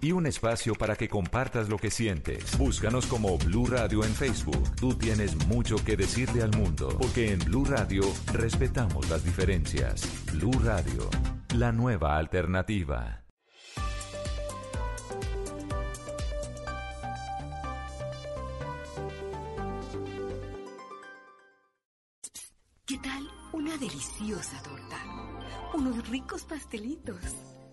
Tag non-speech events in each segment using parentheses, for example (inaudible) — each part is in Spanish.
y un espacio para que compartas lo que sientes. Búscanos como Blue Radio en Facebook. Tú tienes mucho que decirle al mundo, porque en Blue Radio respetamos las diferencias. Blue Radio, la nueva alternativa. ¿Qué tal una deliciosa torta? Unos ricos pastelitos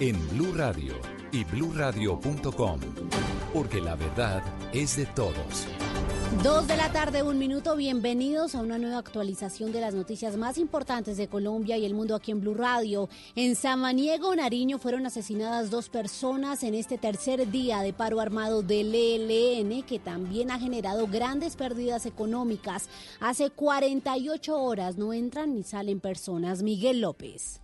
en Blue Radio y bluradio.com, porque la verdad es de todos. Dos de la tarde, un minuto. Bienvenidos a una nueva actualización de las noticias más importantes de Colombia y el mundo aquí en Blue Radio. En Samaniego, Nariño, fueron asesinadas dos personas en este tercer día de paro armado del ELN, que también ha generado grandes pérdidas económicas. Hace 48 horas no entran ni salen personas. Miguel López.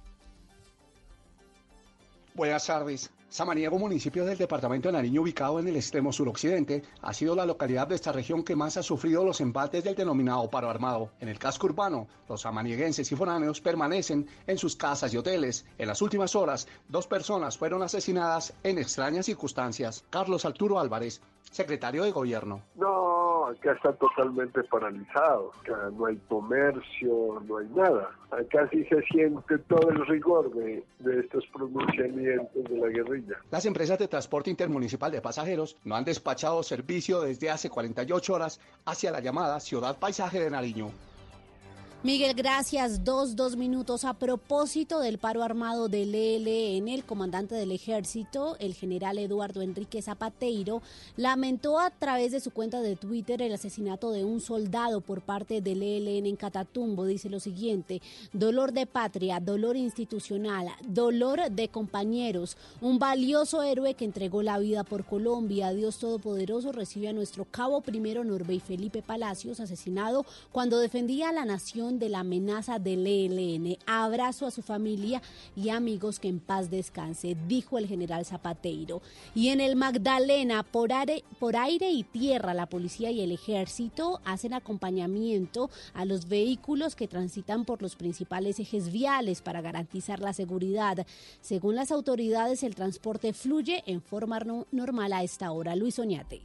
Buenas tardes. Samaniego, municipio del departamento de Nariño, ubicado en el extremo suroccidente, ha sido la localidad de esta región que más ha sufrido los embates del denominado paro armado. En el casco urbano, los samanieguenses y foráneos permanecen en sus casas y hoteles. En las últimas horas, dos personas fueron asesinadas en extrañas circunstancias. Carlos Arturo Álvarez, secretario de Gobierno. No, acá está totalmente paralizado. Acá no hay comercio, no hay nada. Acá sí se siente todo el rigor de, de estos pronunciamientos de la guerrilla. Las empresas de transporte intermunicipal de pasajeros no han despachado servicio desde hace 48 horas hacia la llamada Ciudad Paisaje de Nariño. Miguel, gracias. Dos, dos minutos. A propósito del paro armado del ELN, el comandante del ejército, el general Eduardo Enrique Zapateiro, lamentó a través de su cuenta de Twitter el asesinato de un soldado por parte del ELN en Catatumbo. Dice lo siguiente, dolor de patria, dolor institucional, dolor de compañeros, un valioso héroe que entregó la vida por Colombia. Dios Todopoderoso recibe a nuestro cabo primero Norbey Felipe Palacios, asesinado cuando defendía a la nación de la amenaza del ELN. Abrazo a su familia y amigos que en paz descanse, dijo el general Zapateiro. Y en el Magdalena, por aire, por aire y tierra, la policía y el ejército hacen acompañamiento a los vehículos que transitan por los principales ejes viales para garantizar la seguridad. Según las autoridades, el transporte fluye en forma no normal a esta hora. Luis Oñate.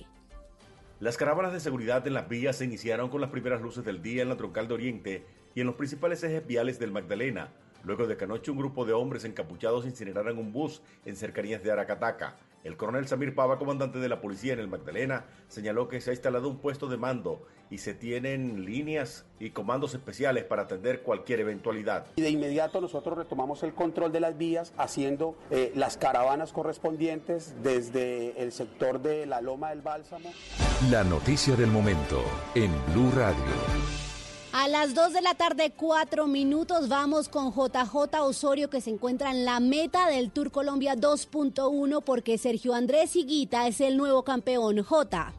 Las caravanas de seguridad en las vías se iniciaron con las primeras luces del día en la troncal de Oriente y en los principales ejes viales del Magdalena, luego de que anoche un grupo de hombres encapuchados incineraran un bus en cercanías de Aracataca. El coronel Samir Pava, comandante de la policía en el Magdalena, señaló que se ha instalado un puesto de mando y se tienen líneas y comandos especiales para atender cualquier eventualidad. Y de inmediato nosotros retomamos el control de las vías haciendo eh, las caravanas correspondientes desde el sector de la Loma del Bálsamo. La noticia del momento en Blue Radio. A las 2 de la tarde, 4 minutos, vamos con JJ Osorio que se encuentra en la meta del Tour Colombia 2.1 porque Sergio Andrés Higuita es el nuevo campeón. J.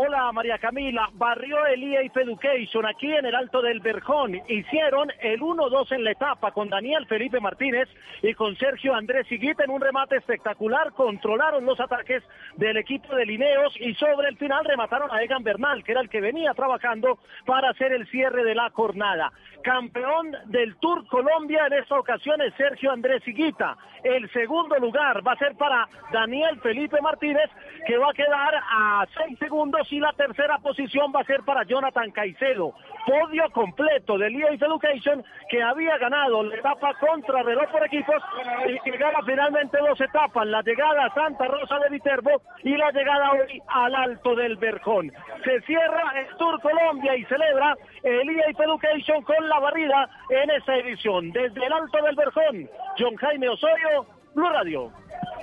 Hola María Camila, barrió el EAF Education aquí en el Alto del Berjón. Hicieron el 1-2 en la etapa con Daniel Felipe Martínez y con Sergio Andrés Higuita en un remate espectacular. Controlaron los ataques del equipo de Lineos y sobre el final remataron a Egan Bernal, que era el que venía trabajando para hacer el cierre de la jornada. Campeón del Tour Colombia en esta ocasión es Sergio Andrés Higuita. El segundo lugar va a ser para Daniel Felipe Martínez, que va a quedar a seis segundos y la tercera posición va a ser para Jonathan Caicedo. Podio completo del EAF Education que había ganado la etapa contra reloj por equipos y llegaba finalmente dos etapas, la llegada a Santa Rosa de Viterbo y la llegada hoy al Alto del Berjón. Se cierra el Tour Colombia y celebra el EAF Education con la barrida en esta edición. Desde el Alto del Berjón, John Jaime Osorio, Blue Radio.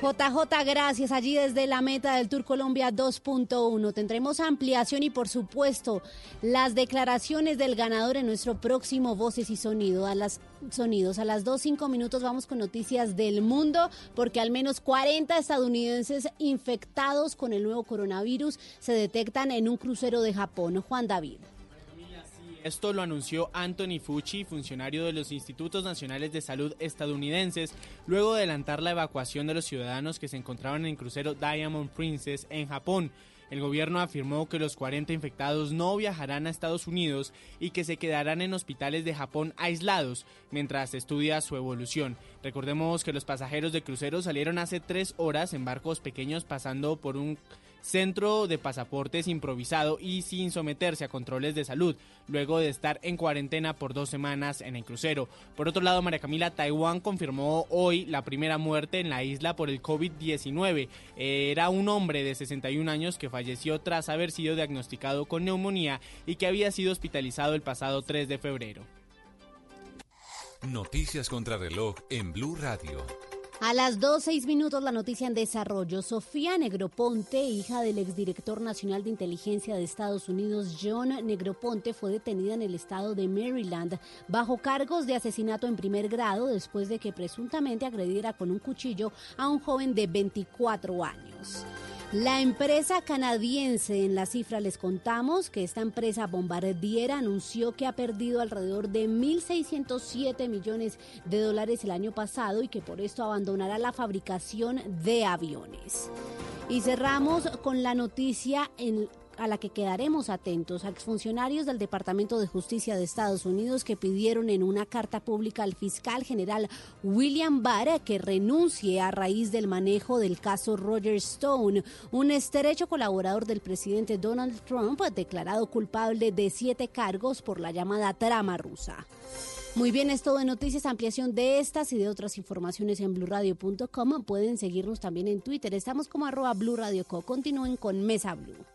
JJ, gracias. Allí desde la meta del Tour Colombia 2.1 tendremos ampliación y por supuesto las declaraciones del ganador en nuestro próximo Voces y Sonido. A las sonidos a las 2.5 minutos vamos con noticias del mundo porque al menos 40 estadounidenses infectados con el nuevo coronavirus se detectan en un crucero de Japón. Juan David. Esto lo anunció Anthony Fucci, funcionario de los Institutos Nacionales de Salud estadounidenses, luego de adelantar la evacuación de los ciudadanos que se encontraban en el crucero Diamond Princess en Japón. El gobierno afirmó que los 40 infectados no viajarán a Estados Unidos y que se quedarán en hospitales de Japón aislados mientras estudia su evolución. Recordemos que los pasajeros de crucero salieron hace tres horas en barcos pequeños pasando por un centro de pasaportes improvisado y sin someterse a controles de salud, luego de estar en cuarentena por dos semanas en el crucero. Por otro lado, María Camila, Taiwán confirmó hoy la primera muerte en la isla por el COVID-19. Era un hombre de 61 años que falleció tras haber sido diagnosticado con neumonía y que había sido hospitalizado el pasado 3 de febrero. Noticias contra reloj en Blue Radio. A las 2, 6 minutos la noticia en desarrollo. Sofía Negroponte, hija del exdirector nacional de inteligencia de Estados Unidos, John Negroponte, fue detenida en el estado de Maryland bajo cargos de asesinato en primer grado después de que presuntamente agrediera con un cuchillo a un joven de 24 años. La empresa canadiense, en la cifra les contamos que esta empresa bombardiera anunció que ha perdido alrededor de 1.607 millones de dólares el año pasado y que por esto abandonará la fabricación de aviones. Y cerramos con la noticia en a la que quedaremos atentos a exfuncionarios del Departamento de Justicia de Estados Unidos que pidieron en una carta pública al fiscal general William Barr que renuncie a raíz del manejo del caso Roger Stone, un estrecho colaborador del presidente Donald Trump declarado culpable de siete cargos por la llamada trama rusa. Muy bien, es todo de noticias, ampliación de estas y de otras informaciones en blurradio.com. Pueden seguirnos también en Twitter. Estamos como arroba blurradioco. Continúen con Mesa Blue.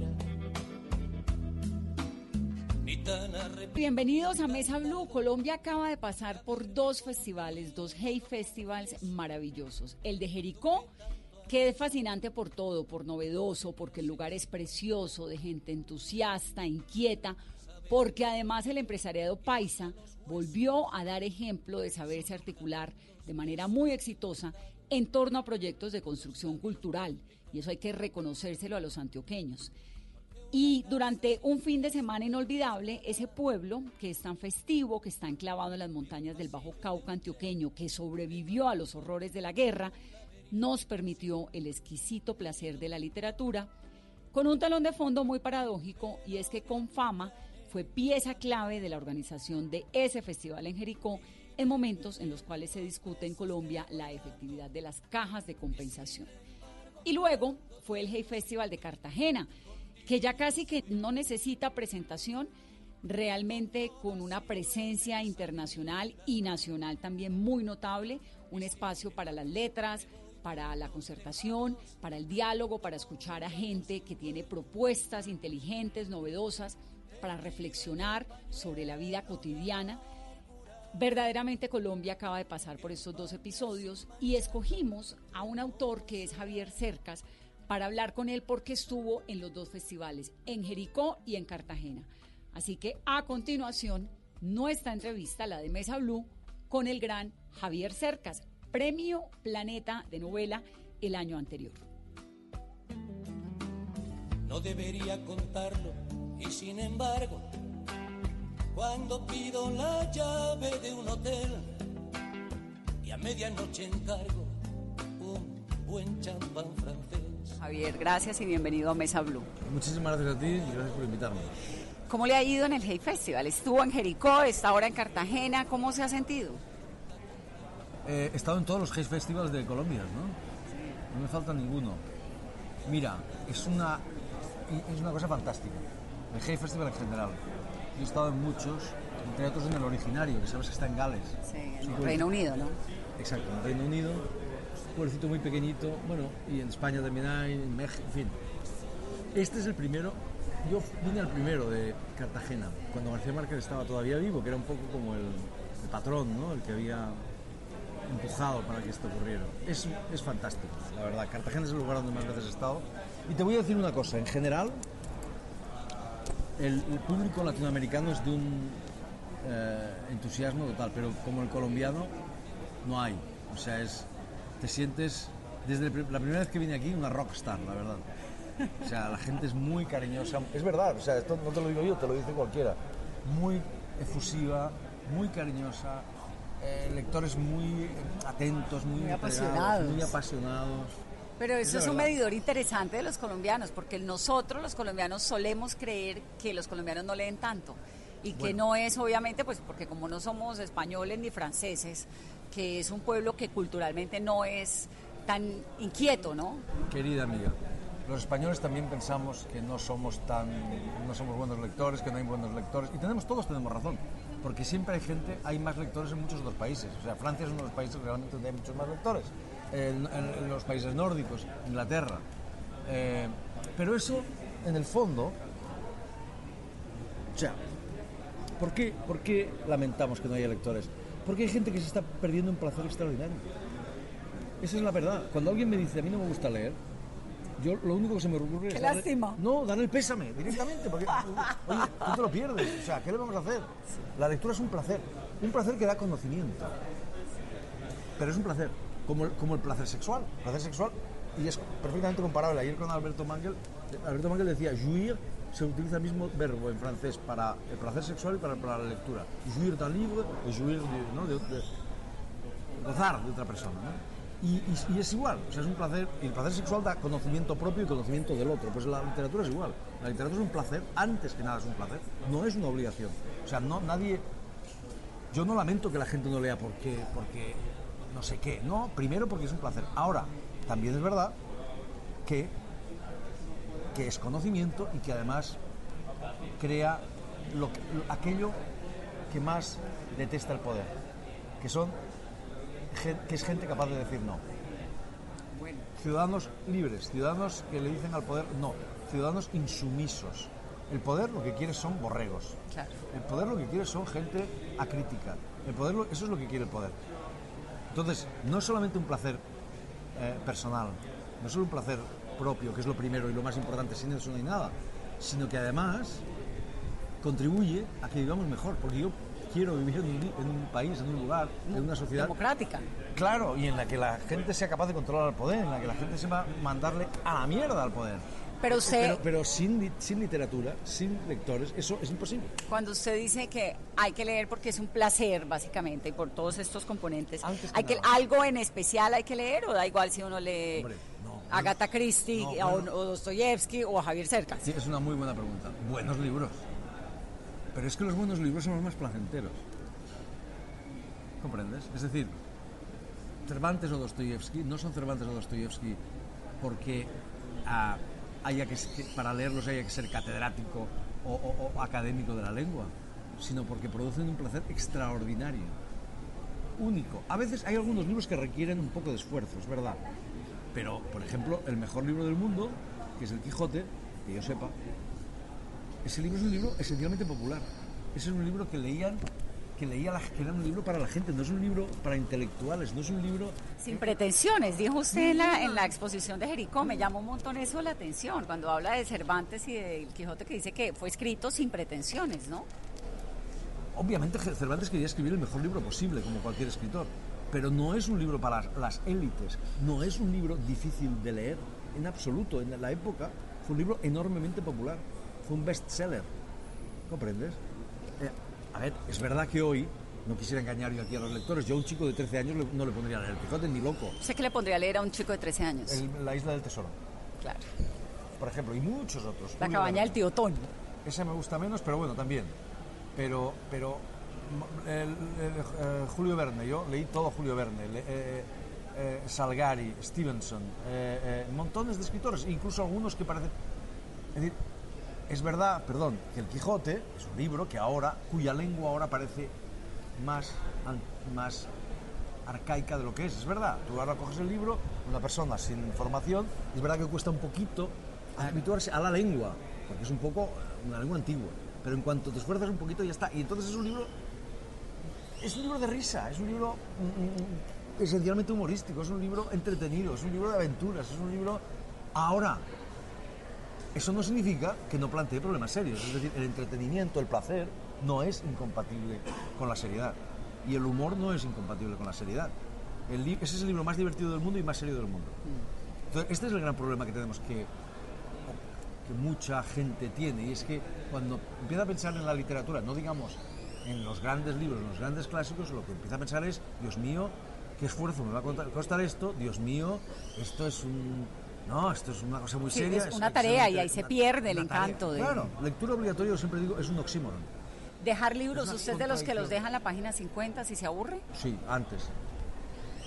Bienvenidos a Mesa Blue. Colombia acaba de pasar por dos festivales, dos Hey Festivals maravillosos. El de Jericó, que es fascinante por todo, por novedoso, porque el lugar es precioso, de gente entusiasta, inquieta, porque además el empresariado paisa volvió a dar ejemplo de saberse articular de manera muy exitosa en torno a proyectos de construcción cultural. Y eso hay que reconocérselo a los antioqueños. Y durante un fin de semana inolvidable, ese pueblo que es tan festivo, que está enclavado en las montañas del Bajo Cauca antioqueño, que sobrevivió a los horrores de la guerra, nos permitió el exquisito placer de la literatura, con un talón de fondo muy paradójico, y es que con fama fue pieza clave de la organización de ese festival en Jericó en momentos en los cuales se discute en Colombia la efectividad de las cajas de compensación. Y luego fue el Hey Festival de Cartagena, que ya casi que no necesita presentación, realmente con una presencia internacional y nacional también muy notable, un espacio para las letras, para la concertación, para el diálogo, para escuchar a gente que tiene propuestas inteligentes, novedosas, para reflexionar sobre la vida cotidiana. Verdaderamente Colombia acaba de pasar por estos dos episodios y escogimos a un autor que es Javier Cercas para hablar con él porque estuvo en los dos festivales, en Jericó y en Cartagena. Así que a continuación, nuestra entrevista, la de Mesa Blue, con el gran Javier Cercas, Premio Planeta de Novela el año anterior. No debería contarlo y sin embargo, cuando pido la llave de un hotel y a medianoche encargo un buen champán francés. Javier, gracias y bienvenido a Mesa Blue. Muchísimas gracias a ti y gracias por invitarme. ¿Cómo le ha ido en el Hey Festival? Estuvo en Jericó, está ahora en Cartagena. ¿Cómo se ha sentido? Eh, he estado en todos los Hey Festivals de Colombia, ¿no? No me falta ninguno. Mira, es una, es una cosa fantástica. El Hey Festival en general. Yo he estado en muchos, entre otros en el originario, que sabes que está en Gales. Sí, en el Reino Unido, ¿no? Exacto, en el Reino Unido. Pueblecito muy pequeñito, bueno, y en España también hay, en México, en fin. Este es el primero, yo vine al primero de Cartagena, cuando García Márquez estaba todavía vivo, que era un poco como el, el patrón, ¿no? El que había empujado para que esto ocurriera. Es, es fantástico, la verdad. Cartagena es el lugar donde más veces he estado. Y te voy a decir una cosa, en general, el, el público latinoamericano es de un eh, entusiasmo total, pero como el colombiano no hay. O sea, es, te sientes, desde la primera vez que vine aquí, una rockstar, la verdad. O sea, la gente es muy cariñosa. Es verdad, o sea, esto no te lo digo yo, te lo dice cualquiera. Muy efusiva, muy cariñosa, eh, lectores muy atentos, muy, Muy apasionados. muy apasionados. Pero eso la es un medidor interesante de los colombianos, porque nosotros los colombianos solemos creer que los colombianos no leen tanto y que Bueno. no es obviamente pues porque como no somos españoles ni franceses, que es un pueblo que culturalmente no es tan inquieto, ¿no? Querida amiga, los españoles también pensamos que no somos tan no somos buenos lectores, que no hay buenos lectores y tenemos todos tenemos razón, porque siempre hay gente, hay más lectores en muchos otros países. O sea, Francia es uno de los países realmente donde hay muchos más lectores. En, los países nórdicos, Inglaterra. Eh, pero eso, en el fondo, o sea, ¿por qué, ¿por qué lamentamos que no haya lectores? Porque hay gente que se está perdiendo un placer extraordinario. Esa es la verdad. Cuando alguien me dice, a mí no me gusta leer, yo lo único que se me ocurre es... Qué darle- lástima. no, darle el pésame directamente, porque, oye, tú te lo pierdes. O sea, ¿qué le vamos a hacer? La lectura es un placer. Un placer que da conocimiento. Pero es un placer, como el, como el placer sexual. El placer sexual, y es perfectamente comparable. Ayer con Alberto Mangel, Alberto Mangel decía, jouir se utiliza el mismo verbo en francés para el placer sexual y para, la lectura. Jouir d'un livre y jouir de, ¿no? de- gozar de otra persona. y- y es igual, o sea, es un placer, y el placer sexual da conocimiento propio y conocimiento del otro. Pues la literatura es igual. La literatura es un placer, antes que nada es un placer, no es una obligación. O sea, no, nadie. Yo no lamento que la gente no lea porque, porque no sé qué, no, primero porque es un placer. Ahora, también es verdad que, que es conocimiento y que además crea lo que- lo- aquello que más detesta el poder, que son que es gente capaz de decir no. Ciudadanos libres, ciudadanos que le dicen al poder no, ciudadanos insumisos. El poder lo que quiere son borregos. El poder lo que quiere son gente acrítica. El poder, lo- eso es lo que quiere el poder. Entonces, no es solamente un placer eh, personal, no es solo un placer propio, que es lo primero y lo más importante, sin eso no hay nada, sino que además contribuye a que vivamos mejor, porque yo quiero vivir en un, en un país, en un lugar, en una sociedad Democrática. Claro, y en la que la gente sea capaz de controlar el poder, en la que la gente sepa mandarle a la mierda al poder. Pero usted- Pero, pero sin, sin literatura, sin lectores, eso es imposible. Cuando usted dice que hay que leer porque es un placer, básicamente, y por todos estos componentes, ¿hay que, ¿algo en especial hay que leer o da igual si uno lee Agatha Christie No, o, bueno. o Dostoyevsky o a Javier Cercas? Sí, es una muy buena pregunta. Buenos libros. Pero es que los buenos libros son los más placenteros. ¿Comprendes? Es decir, Cervantes o Dostoyevsky no son Cervantes o Dostoyevsky porque ah, haya que, que para leerlos haya que ser catedrático o, o- o académico de la lengua, sino porque producen un placer extraordinario, único. A veces hay algunos libros que requieren un poco de esfuerzo, es verdad. Pero, por ejemplo, el mejor libro del mundo, que es El Quijote, que yo sepa, ese libro es un libro esencialmente popular. Ese es un libro que leían, que leía la, que era un libro para la gente, no es un libro para intelectuales, no es un libro Sin pretensiones, dijo usted en la, en la exposición de Jericó, me llamó un montón eso la atención, cuando habla de Cervantes y del Quijote que dice que fue escrito sin pretensiones, ¿no? Obviamente Cervantes quería escribir el mejor libro posible, como cualquier escritor, pero no es un libro para las élites, no es un libro difícil de leer, en absoluto. En la época fue un libro enormemente popular, fue un bestseller, ¿comprendes? Eh, a ver, es verdad que hoy, no quisiera engañar yo aquí a los lectores, yo a un chico de 13 años no le pondría a leer el Quijote ni loco. ¿Usted qué le pondría a leer a un chico de 13 años? El- la Isla del Tesoro, Claro. por ejemplo, y muchos otros. La Julio cabaña del tío Ton. Ese me gusta menos, pero bueno, también. Pero, pero eh, Julio Verne, yo leí todo Julio Verne, eh, eh, Salgari, Stevenson, montones de escritores, incluso algunos que parecen... Es decir, es verdad, perdón, que el Quijote es un libro que ahora, cuya lengua ahora parece más, más arcaica de lo que es, es verdad. Tú ahora coges el libro, una persona sin formación, es verdad que cuesta un poquito habituarse a la lengua, porque es un poco una lengua antigua, pero en cuanto te esfuerzas un poquito ya está. Y entonces es un libro, es un libro de risa, es un libro mm, mm, esencialmente humorístico, es un libro entretenido, es un libro de aventuras, es un libro... Ahora, eso no significa que no plantee problemas serios, es decir, el entretenimiento, el placer, no es incompatible con la seriedad. Y el humor no es incompatible con la seriedad. El ese es el libro más divertido del mundo y más serio del mundo. Entonces, este es el gran problema que tenemos que, que mucha gente tiene, y es que cuando empieza a pensar en la literatura, no digamos en los grandes libros, en los grandes clásicos, lo que empieza a pensar es, Dios mío, qué esfuerzo me va a costar esto, Dios mío, esto es un... No, esto es una cosa muy Sí, seria. es una es tarea y una- ahí se pierde el encanto de- Claro, lectura obligatoria, yo siempre digo, es un oxímoron. Dejar libros, ¿usted es de los que los deja en la página 50 si se aburre? Sí, antes.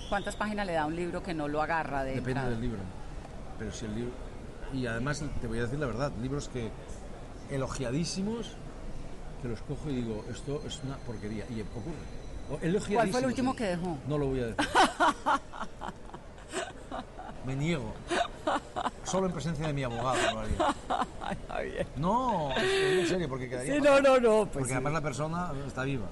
¿Cuántas páginas le da un libro que no lo agarra de Depende entrada? del libro. Pero si el libro... y además te voy a decir la verdad, libros que elogiadísimos, que los cojo y digo, esto es una porquería. Y ocurre. ¿Cuál fue el último que dejó? No lo voy a decir. (laughs) Me niego. Solo en presencia de mi abogado lo haría. No, en serio, porque quedaría. Sí, no, no, no. Pues porque sí. además la persona está viva.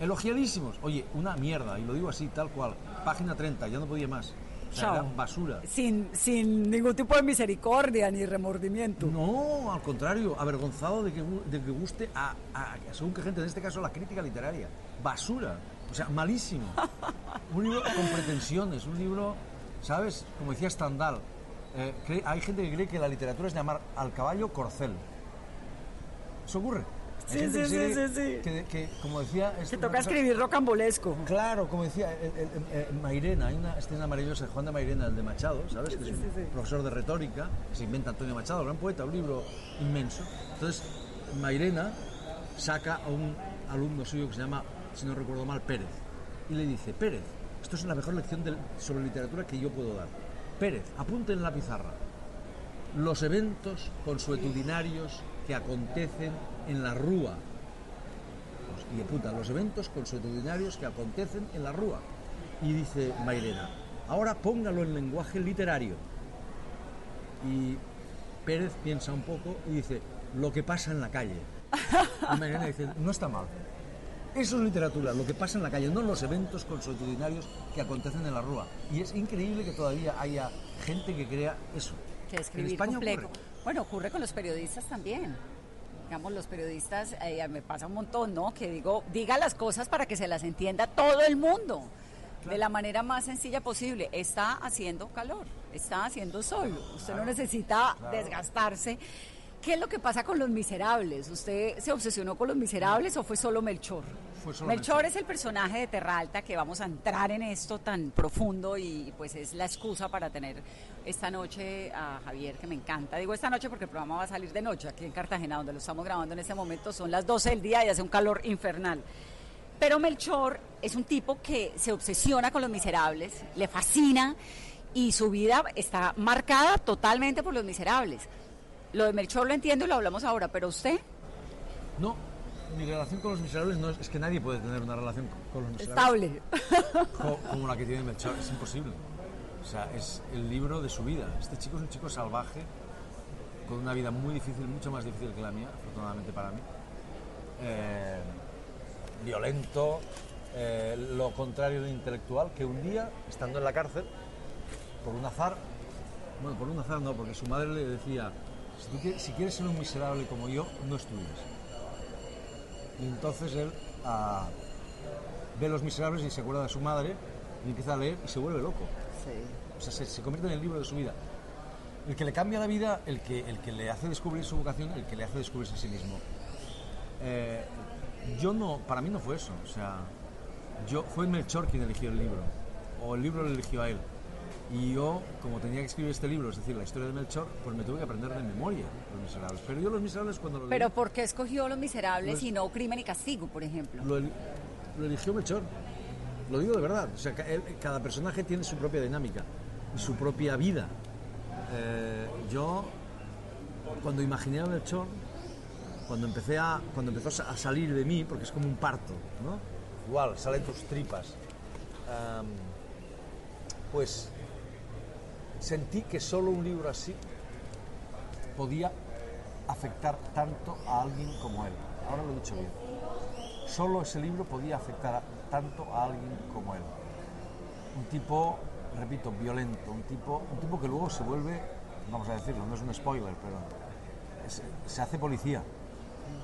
Elogiadísimos. Oye, una mierda, y lo digo así, tal cual. Página 30, ya no podía más. Chao. basura. Sin, sin ningún tipo de misericordia ni remordimiento. No, al contrario, avergonzado de que, de que guste a, a- según qué gente, en este caso la crítica literaria. Basura, o sea, malísimo. Un libro con pretensiones, un libro, ¿sabes? Como decía Stendhal, eh, hay gente que cree que la literatura es llamar al caballo corcel. Eso ocurre. Sí, sí, que sí, sí, sí. Que, que, como decía... una toca cosa- escribir rocambolesco. Claro, como decía el, el- el- el Mairena, hay una escena maravillosa de Juan de Mairena, el de Machado, ¿sabes? Que es un sí, sí. profesor de retórica, que se inventa Antonio Machado, gran poeta, un libro inmenso. Entonces, Mairena saca a un alumno suyo que se llama, si no recuerdo mal, Pérez, y le dice, Pérez, esto es la mejor lección del- sobre literatura que yo puedo dar. Pérez, apunte en la pizarra los eventos consuetudinarios que acontecen en la Rúa. Y apunta los eventos consuetudinarios que acontecen en la Rúa. Y dice Mairena, ahora póngalo en lenguaje literario. Y Pérez piensa un poco y dice, lo que pasa en la calle. (laughs) Y Mairena dice, no está mal. Eso es literatura, lo que pasa en la calle, no los eventos consuetudinarios que acontecen en la Rúa. Y es increíble que todavía haya gente que crea eso. Que En España complejo. ocurre. Bueno, ocurre con los periodistas también. Digamos, los periodistas, eh, me pasa un montón, ¿no? Que digo, diga las cosas para que se las entienda todo el mundo. De la manera más sencilla posible. Está haciendo calor, está haciendo sol. Usted no necesita claro. desgastarse. ¿Qué es lo que pasa con los miserables? ¿Usted se obsesionó con los miserables o fue solo Melchor? Fue solo Melchor, Melchor. es el personaje de Terralta que vamos a entrar en esto tan profundo y pues es la excusa para tener esta noche a Javier que me encanta. Digo esta noche porque el programa va a salir de noche aquí en Cartagena donde lo estamos grabando en este momento. Son las 12 del día y hace un calor infernal. Pero Melchor es un tipo que se obsesiona con los miserables, le fascina y su vida está marcada totalmente por los miserables. Lo de Melchor lo entiendo y lo hablamos ahora, pero usted No, mi relación con los miserables no es, es que nadie puede tener una relación con, los miserables. estable. co- como la que tiene Melchor, es imposible. O sea, es el libro de su vida. Este chico es un chico salvaje, con una vida muy difícil, mucho más difícil que la mía, afortunadamente para mí. Eh, violento, eh, lo contrario de intelectual, que un día, estando en la cárcel, por un azar, bueno, por un azar no, porque su madre le decía, si, tú quieres, si quieres ser un miserable como yo, no estudies. Y entonces él ah, ve Los Miserables y se acuerda de su madre y empieza a leer y se vuelve loco. O sea, se, se convierte en el libro de su vida. El que le cambia la vida, el que, el que le hace descubrir su vocación, el que le hace descubrirse a sí mismo. Eh, yo no, para mí no fue eso. O sea, yo fue Melchor quien eligió el libro, o el libro lo eligió a él. Y yo, como tenía que escribir este libro, es decir, la historia de Melchor, pues me tuve que aprender de memoria Los Miserables. Pero yo Los Miserables cuando lo leí, Pero ¿por qué escogió Los Miserables y no Crimen y Castigo, por ejemplo? lo, el- lo eligió Melchor. Lo digo de verdad. O sea, él- cada personaje tiene su propia dinámica y su propia vida. Eh, yo, cuando imaginé a Melchor, cuando, empecé a, cuando empezó a sa- a salir de mí, porque es como un parto, ¿no? Igual, salen tus tripas. Pues sentí que solo un libro así podía afectar tanto a alguien como él. Ahora lo he dicho bien. Solo ese libro podía afectar tanto a alguien como él. Un tipo, repito, violento, un tipo, un tipo que luego se vuelve, vamos a decirlo, no es un spoiler, pero se hace policía.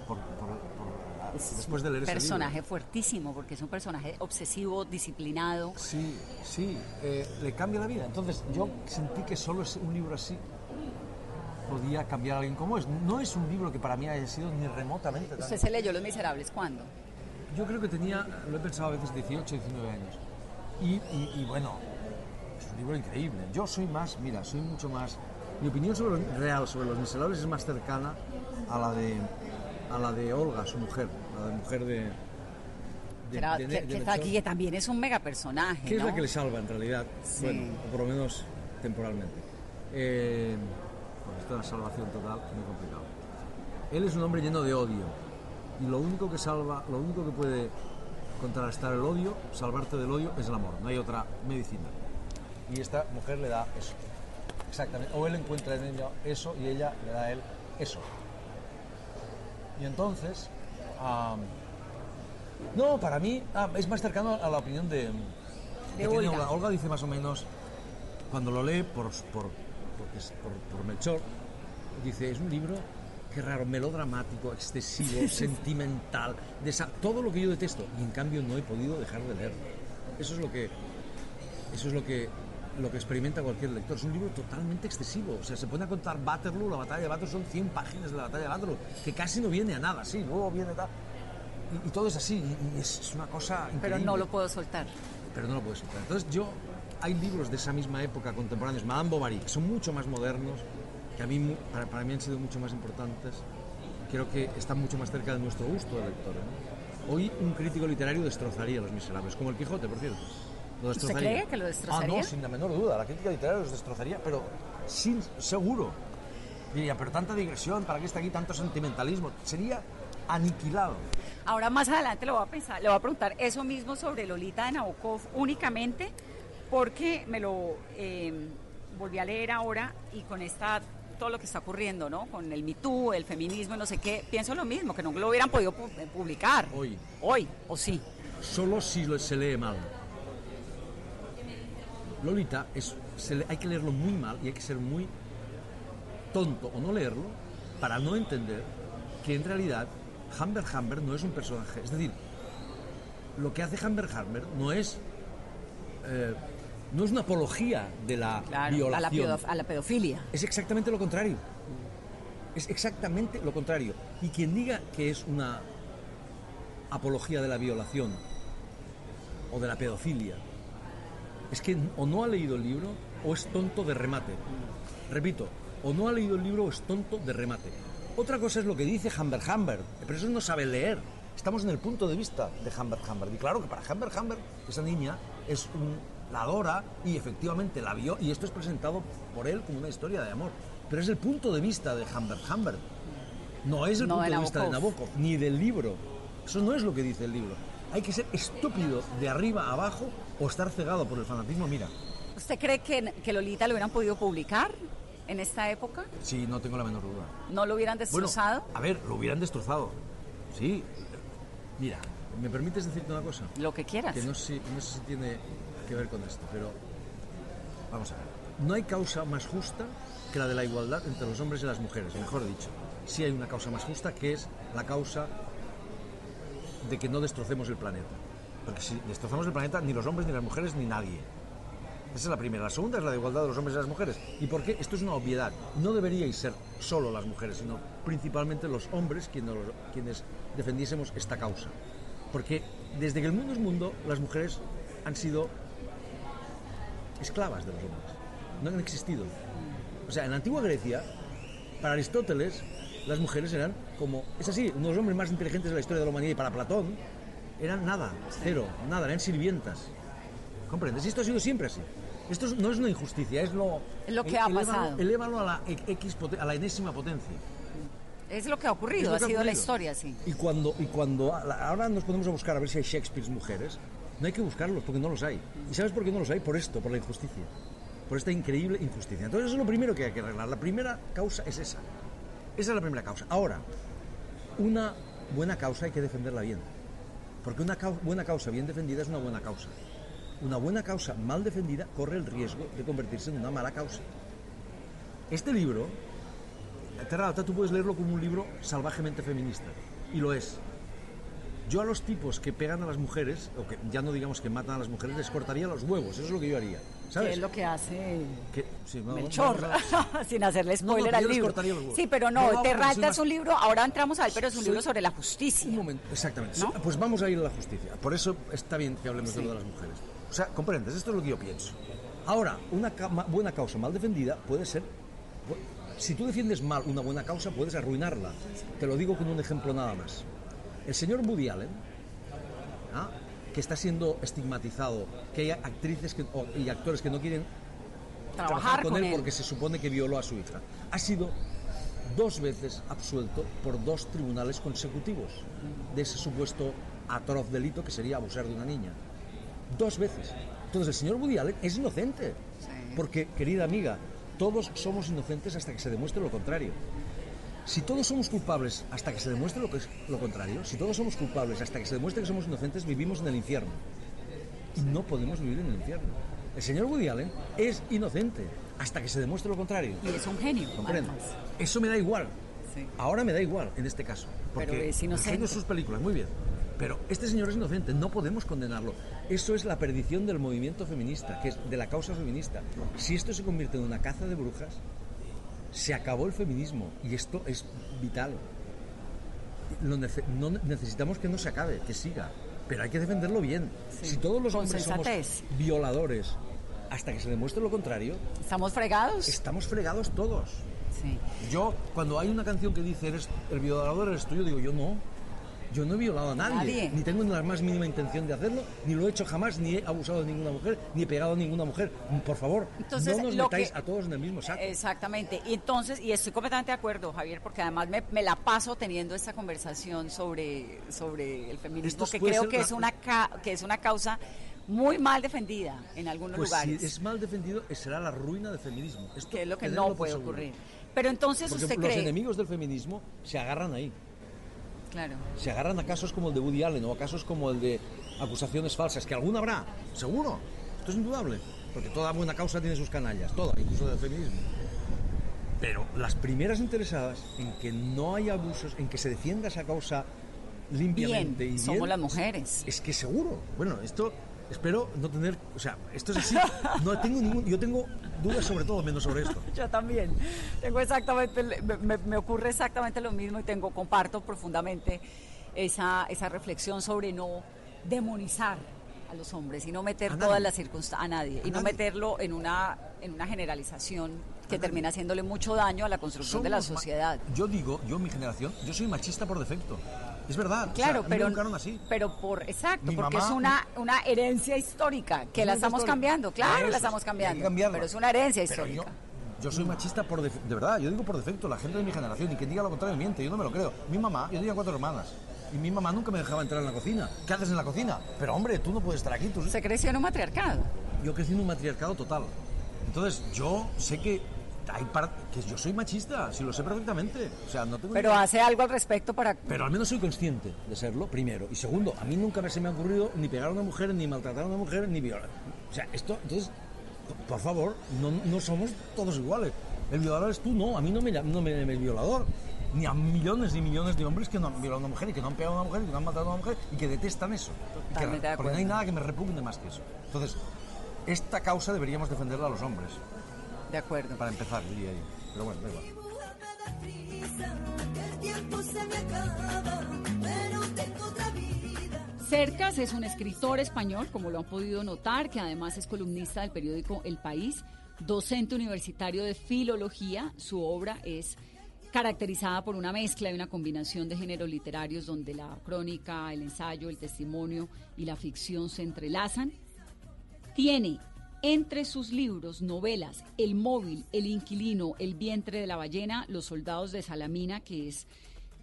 por- por- después de leer ese libro. personaje fuertísimo, porque es un personaje obsesivo, disciplinado. Sí, sí, eh, le cambia la vida. Entonces yo sentí que solo es un libro así podía cambiar a alguien como es. No es un libro que para mí haya sido ni remotamente tan... ¿Usted se leyó Los Miserables cuándo? Yo creo que tenía, lo he pensado a veces, 18, 19 años. Y, y- y bueno, es un libro increíble. Yo soy más, mira, soy mucho más... Mi opinión sobre los- real sobre Los Miserables es más cercana a la de, a la de Olga, su mujer, la de mujer de... de- Que, era- de- que- de que Melchor. está aquí, que también es un mega personaje. ¿Qué es ¿no? la que le salva en realidad? Sí. Bueno, o por lo menos temporalmente. Eh, con esto de la salvación total, muy complicado. Él es un hombre lleno de odio y lo único que salva, lo único que puede contrarrestar el odio, salvarte del odio, es el amor. No hay otra medicina. Y esta mujer le da eso. Exactamente. O él encuentra en ella eso y ella le da a él eso. Y entonces, no, para mí ah, es más cercano a la opinión de, Olga. Olga dice más o menos, cuando lo lee por, por, porque es- por, por Melchor, dice, es un libro, qué raro, melodramático, excesivo, (laughs) sentimental, todo lo que yo detesto. Y en cambio no he podido dejar de leerlo. Eso es lo que, eso es lo que, lo que experimenta cualquier lector. Es un libro totalmente excesivo. O sea, se pone a contar Waterloo, la batalla de Waterloo, son 100 páginas de la batalla de Waterloo, que casi no viene a nada, sí, luego viene tal. Y, y todo es así, y, y es, es una cosa Pero increíble no lo puedo soltar. pero no lo puedes soltar. Entonces yo, hay libros de esa misma época contemporáneos, Madame Bovary, que son mucho más modernos, que a mí, para, para mí han sido mucho más importantes, creo que están mucho más cerca de nuestro gusto de lectores. ¿no? Hoy un crítico literario destrozaría Los Miserables, como el Quijote, por cierto. Lo ¿Usted cree que lo destrozaría? Ah, no, sin la menor duda, la crítica literaria los destrozaría, pero sin, seguro. Diría, pero tanta digresión, ¿para qué está aquí tanto sentimentalismo? Sería aniquilado. Ahora más adelante le voy a pensar, le voy a preguntar eso mismo sobre Lolita de Nabokov únicamente porque me lo eh, volví a leer ahora y con esta todo lo que está ocurriendo, ¿no? Con el Me Too, el feminismo no sé qué, pienso lo mismo, que no lo hubieran podido pu- publicar. Hoy. Hoy, o sí. Solo si lo- se lee mal. Lolita es, se le- hay que leerlo muy mal y hay que ser muy tonto o no leerlo para no entender que en realidad Humber Humber no es un personaje. Es decir, lo que hace Humber Humber no es eh, no es una apología de la Claro, a la, violación. a la pedofilia. Es exactamente lo contrario. Es exactamente lo contrario. Y quien diga que es una apología de la violación o de la pedofilia, es que o no ha leído el libro o es tonto de remate. Repito, o no ha leído el libro o es tonto de remate. Otra cosa es lo que dice Humber Humber, pero eso no sabe leer. Estamos en el punto de vista de Humber Humber. Y claro que para Humber Humber, esa niña es un, la adora y efectivamente la vio, y esto es presentado por él como una historia de amor. Pero es el punto de vista de Humber Humber. No es el No punto de de, vista de. Nabokov, ni del libro. Eso no es lo que dice el libro. Hay que ser estúpido de arriba a abajo o estar cegado por el fanatismo. Mira, ¿Usted cree que, que Lolita lo hubieran podido publicar en esta época? sí, no tengo la menor duda. ¿No lo hubieran Bueno, destrozado? a ver, lo hubieran destrozado. Sí. Mira, ¿me permites decirte una cosa? Lo que quieras. Que no sé, no sé si tiene que ver con esto, pero vamos a ver. No hay causa más justa que la de la igualdad entre los hombres y las mujeres, mejor dicho. Sí hay una causa más justa que es la causa de que no destrocemos el planeta. Porque si destrozamos el planeta, ni los hombres, ni las mujeres, ni nadie. Esa es la primera. La segunda es la de igualdad de los hombres y las mujeres. ¿Y por qué? Esto es una obviedad. No deberíais ser solo las mujeres, sino principalmente los hombres quienes, quienes defendiésemos esta causa. Porque desde que el mundo es mundo, las mujeres han sido esclavas de los hombres. No han existido. O sea, en la antigua Grecia, para Aristóteles, las mujeres eran como, es así, unos hombres más inteligentes de la historia de la humanidad y para Platón eran nada, cero, nada, eran sirvientas. ¿Comprendes? Y esto ha sido siempre así. Esto es- no es una injusticia, es lo... Lo que ha elévalo- pasado. Elévalo a la, X, a la enésima potencia. Es lo que ha ocurrido, ha que ha sido la ocurrido. historia, sí. Y cuando, y cuando la- ahora nos ponemos a buscar a ver si hay Shakespeare mujeres, no hay que buscarlos porque no los hay. ¿Y sabes por qué no los hay? Por esto, por la injusticia. Por esta increíble injusticia. Entonces eso es lo primero que hay que arreglar. La primera causa es esa. Esa es la primera causa. Ahora, una buena causa hay que defenderla bien. Porque una buena causa bien defendida es una buena causa. Una buena causa mal defendida corre el riesgo de convertirse en una mala causa. Este libro, Terra Alta, tú puedes leerlo como un libro salvajemente feminista. Y lo es. Yo a los tipos que pegan a las mujeres, o que ya no digamos que matan a las mujeres, les cortaría los huevos. Eso es lo que yo haría. ¿Sabes? Que es lo que hace sí, vamos- Melchor, vamos (laughs) sin hacerle No, no, spoiler que al libro. Sí, pero No, no, vamos, Terra porque soy Alta más- es un libro, ahora entramos a él, pero es un Soy- libro sobre la justicia. Un momento, exactamente. ¿No? Pues vamos a ir a la justicia. Por eso está bien que hablemos de lo de las mujeres. O sea, comprendes, esto es lo que yo pienso. Ahora, una ca- buena causa mal defendida puede ser... Si tú defiendes mal una buena causa, puedes arruinarla. Te lo digo con un ejemplo nada más. El señor Woody Allen, ¿ah? Que está siendo estigmatizado, que hay actrices que- o- y actores que no quieren trabajar con, con él, él. porque se supone que violó a su hija. Ha sido dos veces absuelto por dos tribunales consecutivos de ese supuesto atroz delito que sería abusar de una niña. Dos veces. Entonces el señor Woody Allen es inocente. Porque, querida amiga, todos somos inocentes hasta que se demuestre lo contrario. Si todos somos culpables hasta que se demuestre lo, que es lo contrario, si todos somos culpables hasta que se demuestre que somos inocentes, vivimos en el infierno. Y no podemos vivir en el infierno. El señor Woody Allen es inocente hasta que se demuestre lo contrario. Y es un genio. ¿Comprende? además. Eso me da igual. Sí. Ahora me da igual en este caso. Porque Pero es inocente. sus películas, muy bien. Pero este señor es inocente, no podemos condenarlo. Eso es la perdición del movimiento feminista, que es de la causa feminista. Si esto se convierte en una caza de brujas, se acabó el feminismo y esto es vital. Lo nece- no necesitamos que no se acabe, que siga, pero hay que defenderlo bien. Sí, Si todos los hombres somos violadores hasta que se demuestre lo contrario, ¿Estamos fregados? estamos fregados todos. Sí. Yo, cuando hay una canción que dice eres el violador eres tú, yo digo, yo no. Yo no he violado a nadie, Nadie. ni tengo la más mínima intención de hacerlo, ni lo he hecho jamás, ni he abusado de ninguna mujer, ni he pegado a ninguna mujer. Por favor, Entonces, no nos metáis que- a todos en el mismo saco. Exactamente. Y entonces, y estoy completamente de acuerdo, Javier, porque además me, me la paso teniendo esta conversación sobre, sobre el feminismo, Esto que creo que la- es una ca- que es una causa muy mal defendida en algunos Pues lugares. si es mal defendido, será la ruina del feminismo. Esto que es lo que no puede seguro. ocurrir. Pero entonces Porque usted los cree, enemigos del feminismo se agarran ahí. Claro, Se agarran a casos como el de Woody Allen o a casos como el de acusaciones falsas, que alguna habrá, seguro. Esto es indudable. Porque toda buena causa tiene sus canallas, toda, incluso del feminismo. Pero las primeras interesadas en que no haya abusos, en que se defienda esa causa limpiamente bien, y somos las mujeres. es que seguro. Bueno, esto espero no tener, o sea, esto es así. No tengo ningún, yo tengo dudas sobre todo, menos sobre esto. (laughs) Yo también. Tengo exactamente, me, me- ocurre exactamente lo mismo y tengo, comparto profundamente esa, esa reflexión sobre no demonizar a los hombres y no meter A todas nadie. las circunstancias a nadie A y no nadie. meterlo en una, en una generalización que nadie. termina haciéndole mucho daño a la construcción de la Somos sociedad. Yo digo, yo mi generación, yo soy machista por defecto. Es verdad. o sea, Claro, a mí pero, me educaron así. pero por exacto, Mi porque mamá- es una, una herencia histórica que la estamos historia. cambiando, claro, Eso la es, estamos cambiando, pero es una herencia yo- histórica. Yo soy machista por defecto, de verdad, yo digo por defecto, la gente de mi generación, y quien diga lo contrario miente, yo no me lo creo. Mi mamá, yo tenía cuatro hermanas, y mi mamá nunca me dejaba entrar en la cocina. ¿Qué haces en la cocina? Pero hombre, tú no puedes estar aquí. Tú... Se creció en un matriarcado. Yo crecí en un matriarcado total. Entonces, yo sé que hay que yo soy machista, si lo sé perfectamente. O sea, no tengo Pero hace algo al respecto para... pero al menos soy consciente de serlo, primero. Y segundo, a mí nunca me- se me ha ocurrido ni pegar a una mujer, ni maltratar a una mujer, ni violar. O sea, esto, entonces, por favor, no, no somos todos iguales. El violador es tú, no, a mí no me, no me llames violador. Ni a millones y millones de hombres que no han violado a una mujer y que no han pegado a una mujer y que no han matado a una mujer y que detestan eso. Que- porque no hay nada que me repugne más que eso. Entonces, esta causa deberíamos defenderla a los hombres. De acuerdo. Para empezar. Pero bueno, da igual. Cercas es un escritor español, como lo han podido notar, que además es columnista del periódico El País, docente universitario de filología. Su obra es caracterizada por una mezcla y una combinación de géneros literarios donde la crónica, el ensayo, el testimonio y la ficción se entrelazan. Tiene entre sus libros novelas El móvil, El inquilino, El vientre de la ballena, Los soldados de Salamina, que es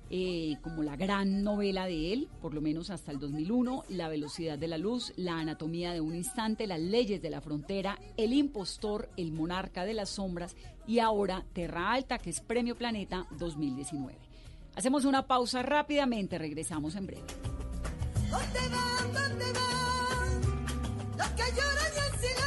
eh, como la gran novela de él, por lo menos hasta el 2001, La velocidad de la luz, La anatomía de un instante, Las leyes de la frontera, El impostor, El monarca de las sombras y ahora Terra Alta, que es Premio Planeta 2019. Hacemos una pausa rápidamente, regresamos en breve. ¿Dónde van? ¿Dónde van? Los que lloran en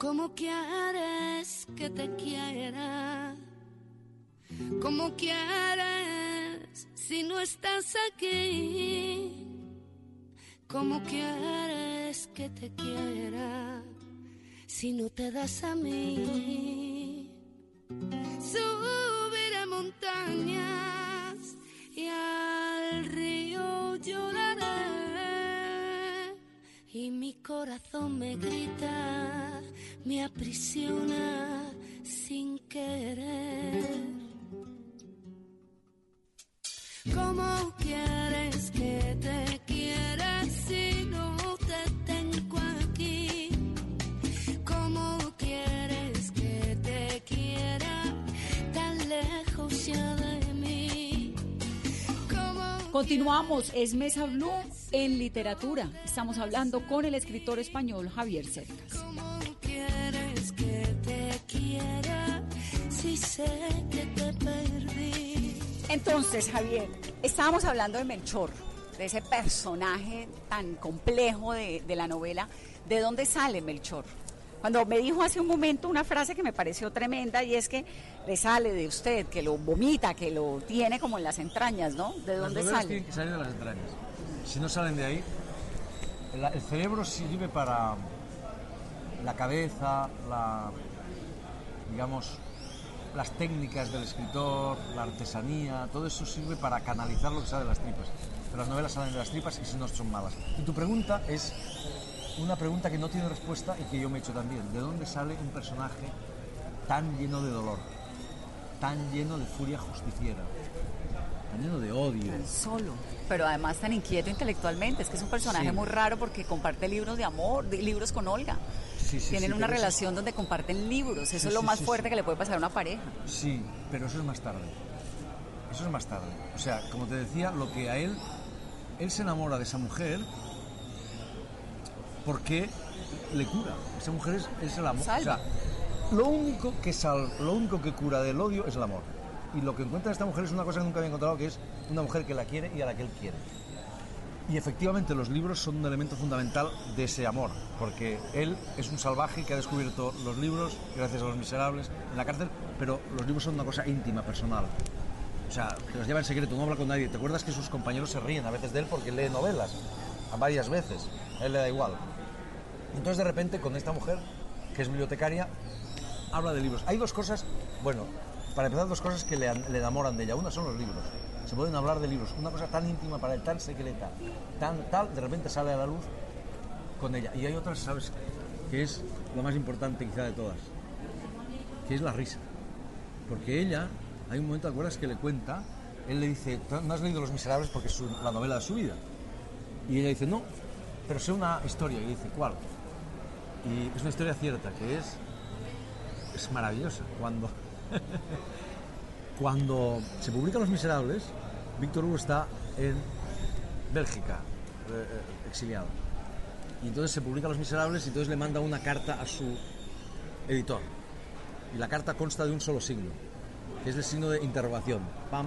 ¿Cómo quieres que te quiera? ¿Cómo quieres si no estás aquí? ¿Cómo quieres que te quiera si no te das a mí? Subiré montañas y al río lloraré y mi corazón me grita, me aprisiona sin querer. ¿Cómo quieres que te quiera si no te tengo aquí? ¿Cómo quieres que te quiera tan lejos ya de mí? ¿Cómo Continuamos, es Mesa Blue en literatura. Estamos hablando con el escritor español Javier Cercas. Si sé que te perdí? Entonces, Javier, estábamos hablando de Melchor, de ese personaje tan complejo de, de la novela. ¿De dónde sale Melchor? Cuando me dijo hace un momento una frase que me pareció tremenda y es que le sale de usted, que lo vomita, que lo tiene como en las entrañas, ¿no? ¿De Las dónde novelas sale? tienen que salir de las entrañas. Si no salen de ahí, el, el cerebro sirve para la cabeza, la, digamos, las técnicas del escritor, la artesanía, todo eso sirve para canalizar lo que sale de las tripas. Pero las novelas salen de las tripas y si no son malas. Y tu pregunta es una pregunta que no tiene respuesta y que yo me he hecho también. ¿De dónde sale un personaje tan lleno de dolor, tan lleno de furia justiciera, tan lleno de odio? Solo. Pero además tan inquieto intelectualmente. Es que es un personaje Sí. muy raro porque comparte libros de amor, de- libros con Olga. Sí, sí, Tienen sí, una eso- relación donde comparten libros. Eso Sí, es lo más fuerte que le puede pasar a una pareja. Sí, pero eso es más tarde. Eso es más tarde. O sea, como te decía, lo que a él, él se enamora de esa mujer porque le cura. Esa mujer es, es el amor. O sea, lo único que sal, lo único que cura del odio es el amor. Y lo que encuentra esta mujer es una cosa que nunca había encontrado, que es una mujer que la quiere y a la que él quiere. Y efectivamente los libros son un elemento fundamental de ese amor, porque él es un salvaje que ha descubierto los libros gracias a los miserables en la cárcel, pero los libros son una cosa íntima, personal. O sea, te los lleva en secreto, no habla con nadie. ¿Te acuerdas que sus compañeros se ríen a veces de él porque lee novelas? A varias veces. A él le da igual. Entonces de repente con esta mujer, que es bibliotecaria, habla de libros. Hay dos cosas, bueno, para empezar dos cosas que le, le enamoran de ella. Una son los libros. Se pueden hablar de libros. Una cosa tan íntima para él, tan secreta, tan tal, de repente sale a la luz con ella. Y hay otra, ¿sabes? Que es la más importante quizá de todas. Que es la risa. Porque ella, hay un momento, ¿te acuerdas que le cuenta? Él le dice, "¿Tú ¿no has leído Los Miserables porque es la novela de su vida? Y ella dice, no, pero sé una historia. Y dice, ¿cuál? Y es una historia cierta, que es, es maravillosa. Cuando, (laughs) cuando se publican Los Miserables, Víctor Hugo está en Bélgica, eh, eh, exiliado. Y entonces se publican Los Miserables y entonces le manda una carta a su editor. Y la carta consta de un solo signo, que es el signo de interrogación. Pam.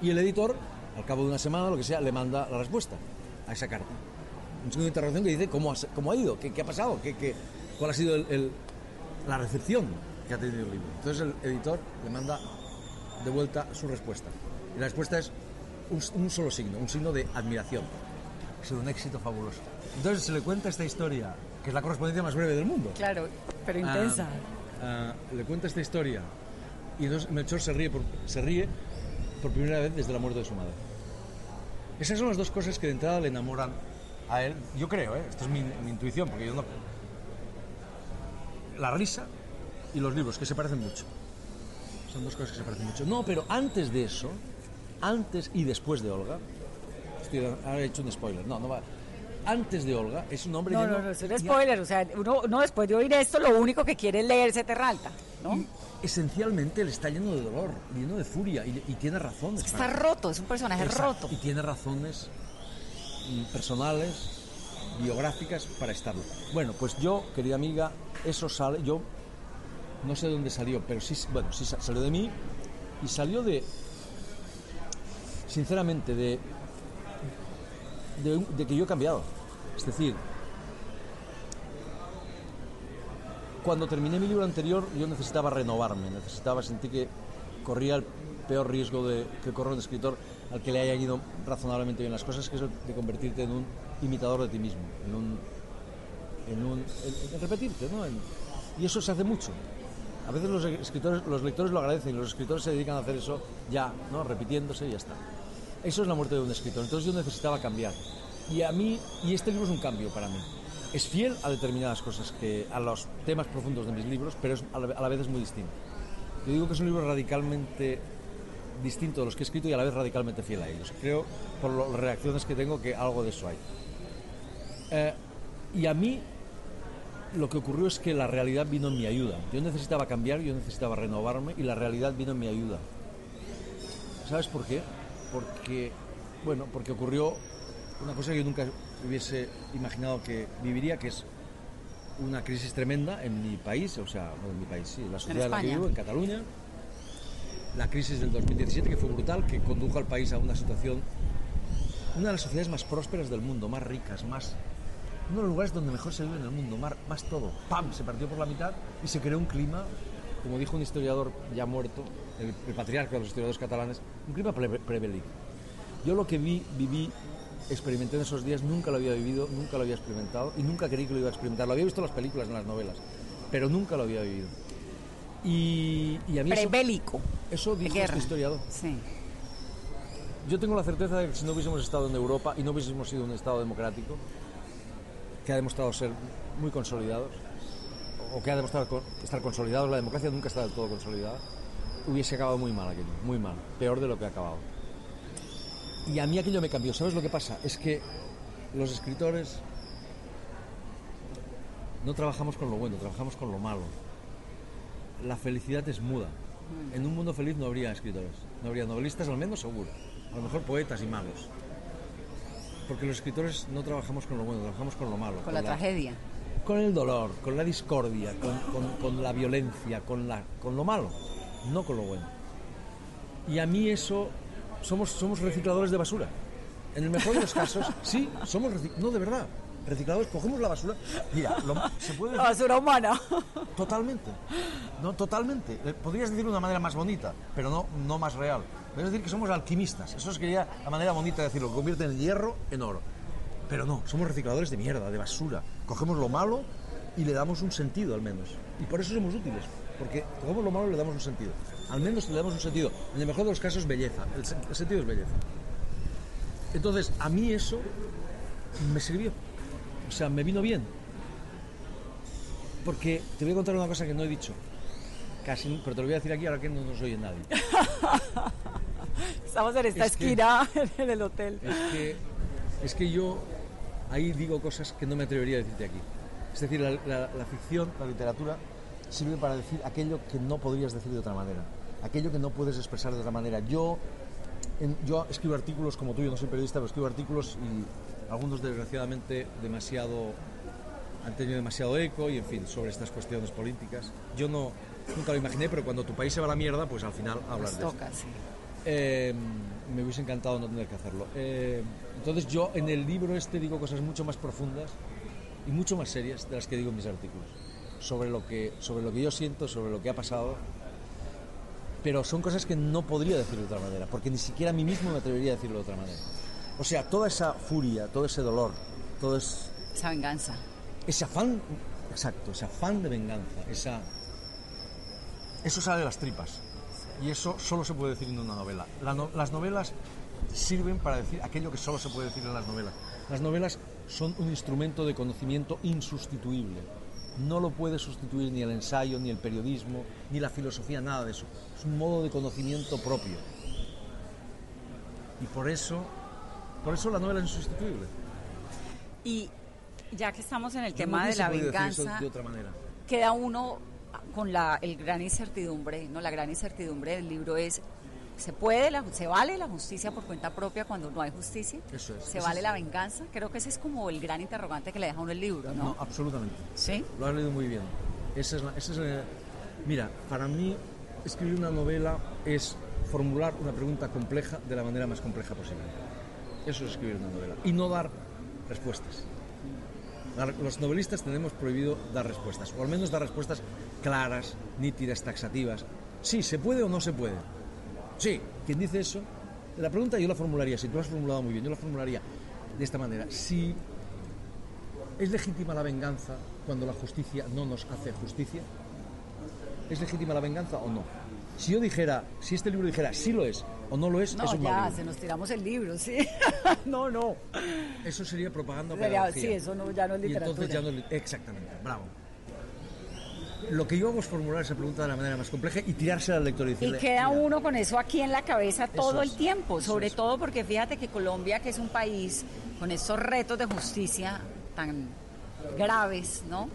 Y el editor, al cabo de una semana, lo que sea, le manda la respuesta a esa carta. Un signo de interrogación que dice cómo ha, cómo ha ido, qué, qué ha pasado, qué, qué- cuál ha sido el- la recepción que ha tenido el libro. Entonces el editor le manda de vuelta su respuesta. Y la respuesta es un, un solo signo, un signo de admiración. Ha sido un éxito fabuloso. Entonces se le cuenta esta historia, que es la correspondencia más breve del mundo. Claro, pero Ah, intensa. ah, le cuenta esta historia y entonces Melchor se ríe, por, se ríe por primera vez desde la muerte de su madre. Esas son las dos cosas que de entrada le enamoran a él. Yo creo, ¿eh? esto es mi, mi intuición, porque yo no... La risa y los libros, que se parecen mucho. Son dos cosas que se parecen mucho. No, pero antes de eso, antes y después de Olga, estoy, ahora he hecho un spoiler, no, no va. Antes de Olga es un hombre No, lleno- no, no, es un spoiler. O sea, uno, uno después de oír esto, lo único que quiere es leerse Terralta, ¿no? esencialmente él está lleno de dolor, lleno de furia y, y tiene razones. Está para- roto, es un personaje Exacto, roto. Y tiene razones mm, personales, biográficas para estarlo. Bueno, pues yo, querida amiga, eso sale. Yo no sé de dónde salió, pero sí, bueno, salió de mí y salió de, sinceramente, de, de, que yo he cambiado. Es decir, cuando terminé mi libro anterior yo necesitaba renovarme, necesitaba sentir que corría el peor riesgo de, que corre un escritor al que le hayan ido razonablemente bien las cosas, que es el de convertirte en un imitador de ti mismo, en un, en, un, en- repetirte, ¿no? Y eso se hace mucho. A veces los escritores, los lectores lo agradecen y los escritores se dedican a hacer eso ya, ¿no? Repitiéndose y ya está. Eso es la muerte de un escritor. Entonces yo necesitaba cambiar. Y a mí, y este libro es un cambio para mí. Es fiel a determinadas cosas, que, a los temas profundos de mis libros, pero es, a, la, a la vez es muy distinto. Yo digo que es un libro radicalmente distinto de los que he escrito y a la vez radicalmente fiel a ellos. Creo, por las reacciones que tengo, que algo de eso hay. Eh, y a mí lo que ocurrió es que la realidad vino en mi ayuda. Yo necesitaba cambiar, yo necesitaba renovarme y la realidad vino en mi ayuda. ¿Sabes por qué? Porque, bueno, porque ocurrió una cosa que yo nunca hubiese imaginado que viviría, que es una crisis tremenda en mi país, o sea, no en mi país, sí, en la sociedad en la que vivo, en Cataluña. La crisis del 2017, que fue brutal, que condujo al país a una situación, una de las sociedades más prósperas del mundo, más ricas, más uno de los lugares donde mejor se vive en el mundo, más, más todo. ¡Pam! Se partió por la mitad y se creó un clima, como dijo un historiador ya muerto, el, el patriarca de los historiadores catalanes, un clima pre- prebélico. Yo lo que vi, viví, experimenté en esos días, nunca lo había vivido, nunca lo había experimentado y nunca creí que lo iba a experimentar. Lo había visto en las películas, en las novelas, pero nunca lo había vivido. Y, y a mí eso- Prebélico. Eso, dijo guerra. este historiador. Sí. Yo tengo la certeza de que si no hubiésemos estado en Europa y no hubiésemos sido un Estado democrático, que ha demostrado ser muy consolidados, o que ha demostrado estar consolidados, la democracia nunca está del todo consolidada, hubiese acabado muy mal aquello, muy mal, peor de lo que ha acabado. Y a mí aquello me cambió. ¿Sabes lo que pasa? Es que los escritores no trabajamos con lo bueno, trabajamos con lo malo. La felicidad es muda. En un mundo feliz no habría escritores, no habría novelistas al menos seguro, a lo mejor poetas y magos. Porque los escritores no trabajamos con lo bueno, trabajamos con lo malo. Con la tragedia. Con el dolor, con la discordia, con, con- con la violencia, con, la, con lo malo, no con lo bueno. Y a mí eso, somos, somos recicladores de basura. En el mejor de los casos, (laughs) sí, somos reci- no de verdad, recicladores, cogemos la basura. Mira, lo- se puede La basura humana. Totalmente. No, totalmente. Eh, Podrías decirlo de una manera más bonita, pero no, no más real. Podrías decir que somos alquimistas. Eso sería la manera bonita de decirlo. que Convierte el hierro en oro. Pero no, somos recicladores de mierda, de basura. Cogemos lo malo y le damos un sentido al menos. Y por eso somos útiles. Porque cogemos lo malo y le damos un sentido. Al menos le damos un sentido. En el mejor de los casos, belleza. El sentido es belleza. Entonces, a mí eso me sirvió. O sea, me vino bien. Porque te voy a contar una cosa que no he dicho. Casi, pero te lo voy a decir aquí ahora que no nos oye nadie. (laughs) Estamos en esta Es que- esquina (laughs) en el hotel. Es que, es que yo ahí digo cosas que no me atrevería a decirte aquí. Es decir, la, la- la ficción, la literatura, sirve para decir aquello que no podrías decir de otra manera, aquello que no puedes expresar de otra manera. Yo, en- yo escribo artículos como tú, yo no soy periodista, pero escribo artículos y algunos desgraciadamente demasiado han tenido demasiado eco y en fin sobre estas cuestiones políticas. Yo no nunca lo imaginé, pero cuando tu país se va a la mierda, pues al final hablas Nos de esto. toca, sí. Eh, me hubiese encantado no tener que hacerlo. Eh, entonces yo en el libro este digo cosas mucho más profundas y mucho más serias de las que digo en mis artículos. Sobre lo que, sobre lo que yo siento, sobre lo que ha pasado. Pero son cosas que no podría decir de otra manera, porque ni siquiera a mí mismo me atrevería a decirlo de otra manera. O sea, toda esa furia, todo ese dolor, todo es, Esa venganza. ese afán, exacto, ese afán de venganza, esa, eso sale de las tripas. Y eso solo se puede decir en una novela. La no- las novelas sirven para decir aquello que solo se puede decir en las novelas. Las novelas son un instrumento de conocimiento insustituible. No lo puede sustituir ni el ensayo, ni el periodismo, ni la filosofía, nada de eso. Es un modo de conocimiento propio. Y por eso, por eso la novela es insustituible. Y ya que estamos en el Yo tema no de la venganza, de otra manera. queda uno con la el gran incertidumbre, ¿no? La gran incertidumbre del libro es ¿se puede la, se vale la justicia por cuenta propia cuando no hay justicia? Eso es. ¿Se Ese vale es- la venganza? Creo que ese es como el gran interrogante que le deja uno el libro, ¿no? No, absolutamente. ¿Sí? Lo has leído muy bien. Esa es la, esa es la- Mira, para mí escribir una novela es formular una pregunta compleja de la manera más compleja posible. Eso es escribir una novela. Y no dar respuestas. Los novelistas tenemos prohibido dar respuestas, o al menos dar respuestas claras, nítidas, taxativas. Sí, ¿se puede o no se puede? Sí, quien dice eso, la pregunta yo la formularía, si tú la has formulado muy bien, yo la formularía de esta manera. Si es legítima la venganza cuando la justicia no nos hace justicia, ¿es legítima la venganza o no? Si yo dijera, si este libro dijera sí lo es o no lo es, No, es un mal ya, libro. se nos tiramos el libro, sí. (laughs) no, no. Eso sería propaganda Sería- sí, eso no- ya no es Y entonces literatura. ya no Exactamente, bravo. Lo que yo hago es formular esa pregunta de la manera más compleja y tirársela al lector y Y decirle... queda uno con eso aquí en la cabeza todo es, el tiempo, sobre todo porque fíjate que Colombia, que es un país con estos retos de justicia tan graves, ¿no?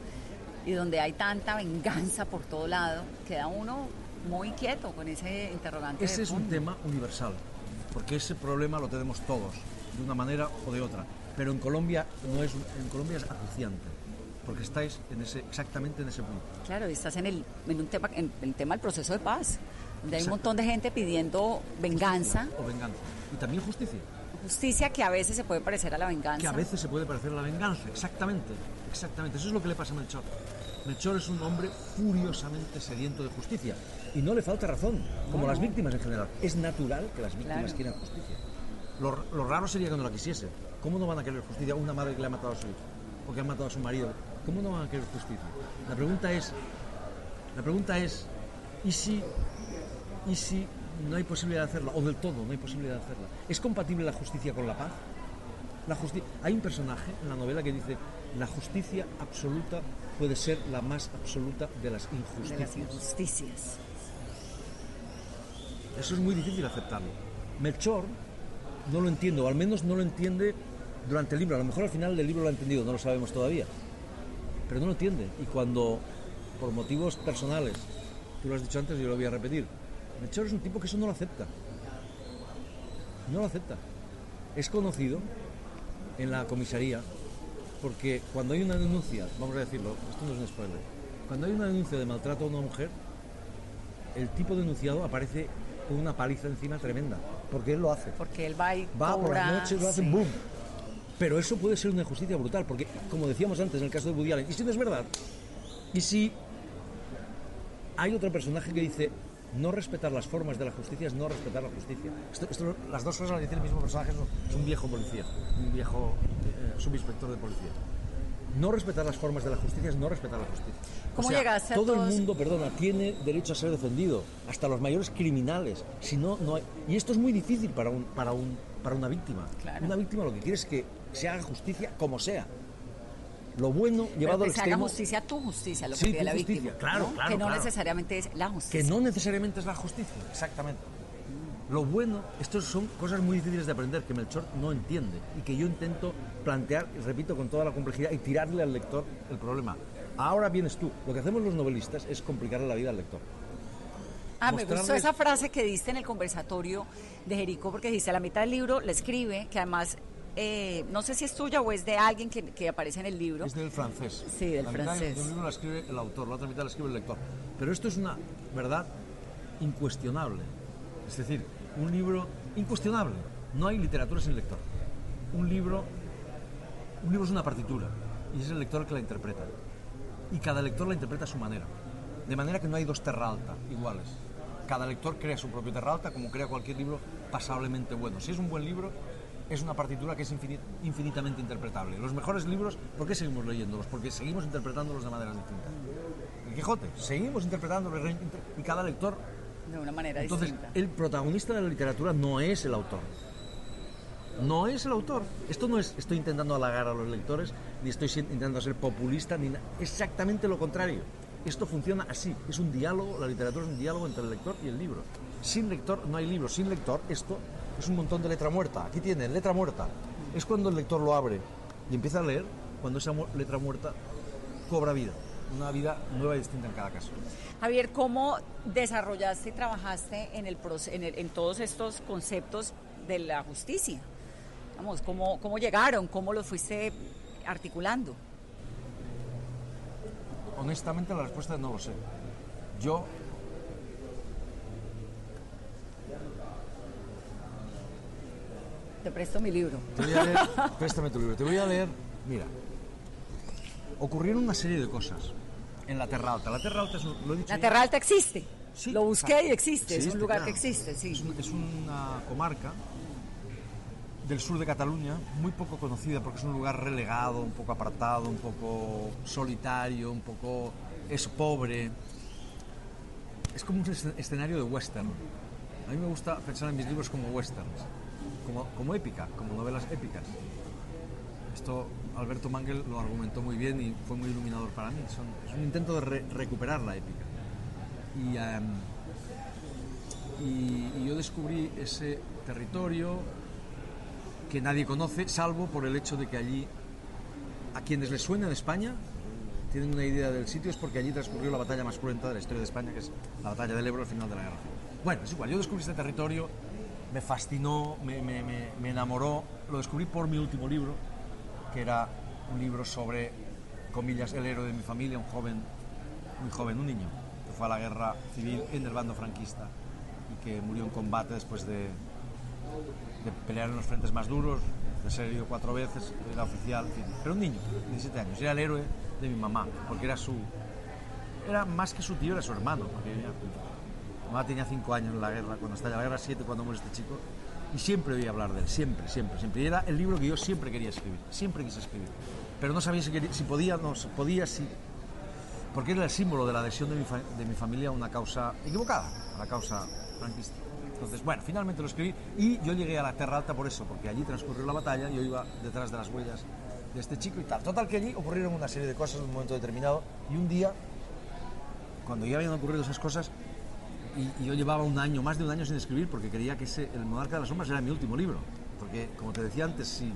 Y donde hay tanta venganza por todo lado, queda uno muy quieto con ese interrogante. Ese es un tema universal, porque ese problema lo tenemos todos, de una manera o de otra. Pero en Colombia no es, en Colombia es acuciante, porque estáis en ese, exactamente en ese punto. Claro, estás en el, en un tema, en el tema del proceso de paz, donde hay un montón de gente pidiendo venganza, O venganza. Y también justicia, justicia que a veces se puede parecer a la venganza. que a veces se puede parecer a la venganza, exactamente, exactamente. Eso es lo que le pasa a Melchor. Melchor es un hombre furiosamente sediento de justicia, y no le falta razón, como No, las no. víctimas en general. Es natural que las víctimas Claro. quieran justicia. Lo, lo raro sería que no la quisiese. ¿Cómo no van a querer justicia una madre que le ha matado a su hijo? O que ha matado a su marido. ¿Cómo no van a querer justicia? La pregunta es, la pregunta es, ¿y si, y si no hay posibilidad de hacerla? O del todo no hay posibilidad de hacerla. ¿Es compatible la justicia con la paz? La justi- hay un personaje en la novela que dice, la justicia absoluta puede ser la más absoluta de las de injusticias. las injusticias. Eso es muy difícil aceptarlo. Melchor no lo entiende, o al menos no lo entiende durante el libro. A lo mejor al final del libro lo ha entendido, no lo sabemos todavía. Pero no lo entiende. Y cuando, por motivos personales, tú lo has dicho antes y yo lo voy a repetir, Melchor es un tipo que eso no lo acepta. No lo acepta. Es conocido en la comisaría porque cuando hay una denuncia, vamos a decirlo, esto no es un spoiler, cuando hay una denuncia de maltrato a una mujer, el tipo denunciado aparece con una paliza encima tremenda, porque él lo hace. Porque él va y Va por las noches, lo hace sí. boom. Pero eso puede ser una injusticia brutal, porque como decíamos antes en el caso de Woody Allen, ¿y si no es verdad? ¿Y si hay otro personaje que dice no respetar las formas de la justicia es no respetar la justicia? Esto- esto- las dos cosas las dice el mismo personaje, es un- viejo policía, un viejo eh, subinspector de policía. No respetar las formas de la justicia es no respetar la justicia. ¿Cómo O sea, a todo todos- el mundo, perdona, tiene derecho a ser defendido, hasta los mayores criminales. Si no, no hay... Y esto es muy difícil para, un, para, un, para una víctima. Claro. Una víctima lo que quiere es que se haga justicia como sea. Lo bueno llevado al que se haga extremo... justicia tu justicia, lo que Sí, pide tu la justicia, víctima. claro, ¿no? claro, Que no claro. necesariamente es la justicia. Que no necesariamente es la justicia, exactamente. Lo bueno, estos son cosas muy difíciles de aprender que Melchor no entiende y que yo intento plantear, repito, con toda la complejidad y tirarle al lector el problema. Ahora vienes tú. Lo que hacemos los novelistas es complicarle la vida al lector. Ah, me gustó esa frase que diste en el conversatorio de Jerico, porque dice, a la mitad del libro la escribe, que además, eh, no sé si es tuya o es de alguien que, que aparece en el libro. Es del francés. Sí, del la mitad francés. un libro la escribe el autor, la otra mitad la escribe el lector. Pero esto es una verdad incuestionable. Es decir, un libro incuestionable. No hay literatura sin lector. Un libro, un libro es una partitura y es el lector el que la interpreta. Y cada lector la interpreta a su manera. De manera que no hay dos terra alta iguales. Cada lector crea su propio terra alta como crea cualquier libro pasablemente bueno. Si es un buen libro, es una partitura que es infini- infinitamente interpretable. Los mejores libros, ¿por qué seguimos leyéndolos? Porque seguimos interpretándolos de maneras distintas. El Quijote, seguimos interpretándolos y cada lector De una manera entonces, distinta. el protagonista de la literatura no es el autor. No es el autor. Esto no es estoy intentando halagar a los lectores, ni estoy intentando ser populista, ni exactamente lo contrario. Esto funciona así. Es un diálogo, la literatura es un diálogo entre el lector y el libro. Sin lector no hay libro. Sin lector esto es un montón de letra muerta. Aquí tiene letra muerta. Es cuando el lector lo abre y empieza a leer, cuando esa letra muerta cobra vida. Una vida nueva y distinta en cada caso. Javier, ¿cómo desarrollaste y trabajaste en, el, en, el- en todos estos conceptos de la justicia? Vamos, ¿cómo, ¿cómo llegaron? ¿Cómo los fuiste articulando? Honestamente la respuesta es no lo sé. yo Te presto mi libro. Te voy a leer, préstame tu libro, te voy a leer, mira, ocurrieron una serie de cosas en la Terra Alta. La Terra Alta es, un- lo he dicho La. Terra Alta existe. Sí, Lo busqué y existe. Sí, es un existe, lugar claro. que existe, sí. Es, un- es una comarca del sur de Cataluña, muy poco conocida porque es un lugar relegado, un poco apartado, un poco solitario, un poco... es pobre. Es como un escen- escenario de western. A mí me gusta pensar en mis libros como westerns, como, como épica, como novelas épicas. Esto Alberto Mangel lo argumentó muy bien y fue muy iluminador para mí. Son- es un intento de re- recuperar la épica. Y, em, y, y yo descubrí ese territorio que nadie conoce, salvo por el hecho de que allí, a quienes les suena en España, tienen una idea del sitio, es porque allí transcurrió la batalla más cruenta de la historia de España, que es la batalla del Ebro al final de la guerra. Bueno, es igual, yo descubrí este territorio, me fascinó, me, me- me- enamoró, lo descubrí por mi último libro, que era un libro sobre, comillas, el héroe de mi familia, un joven, muy joven, un niño, que fue a la guerra civil en el bando franquista y que murió en combate después de, de pelear en los frentes más duros, de ser herido cuatro veces, era oficial. Pero un niño, 17 años, era el héroe de mi mamá, porque era su... Era más que su tío, era su hermano, porque mamá tenía 5 años en la guerra, cuando estalla la guerra, 7 cuando muere este chico, y siempre oí hablar de él, siempre, siempre, siempre. Y era el libro que yo siempre quería escribir, siempre quise escribir. Pero no sabía si, quería- si podía, no, si podía, si... Porque era el símbolo de la adhesión de mi, fa- de mi familia a una causa equivocada, a la causa franquista. Entonces, bueno, finalmente lo escribí y yo llegué a la Terra Alta por eso, porque allí transcurrió la batalla, yo iba detrás de las huellas de este chico y tal. Total que allí ocurrieron una serie de cosas en un momento determinado y un día, cuando ya habían ocurrido esas cosas, y, y yo llevaba un año, más de un año sin escribir, porque quería que ese, El Monarca de las Sombras era mi último libro. Porque, como te decía antes, si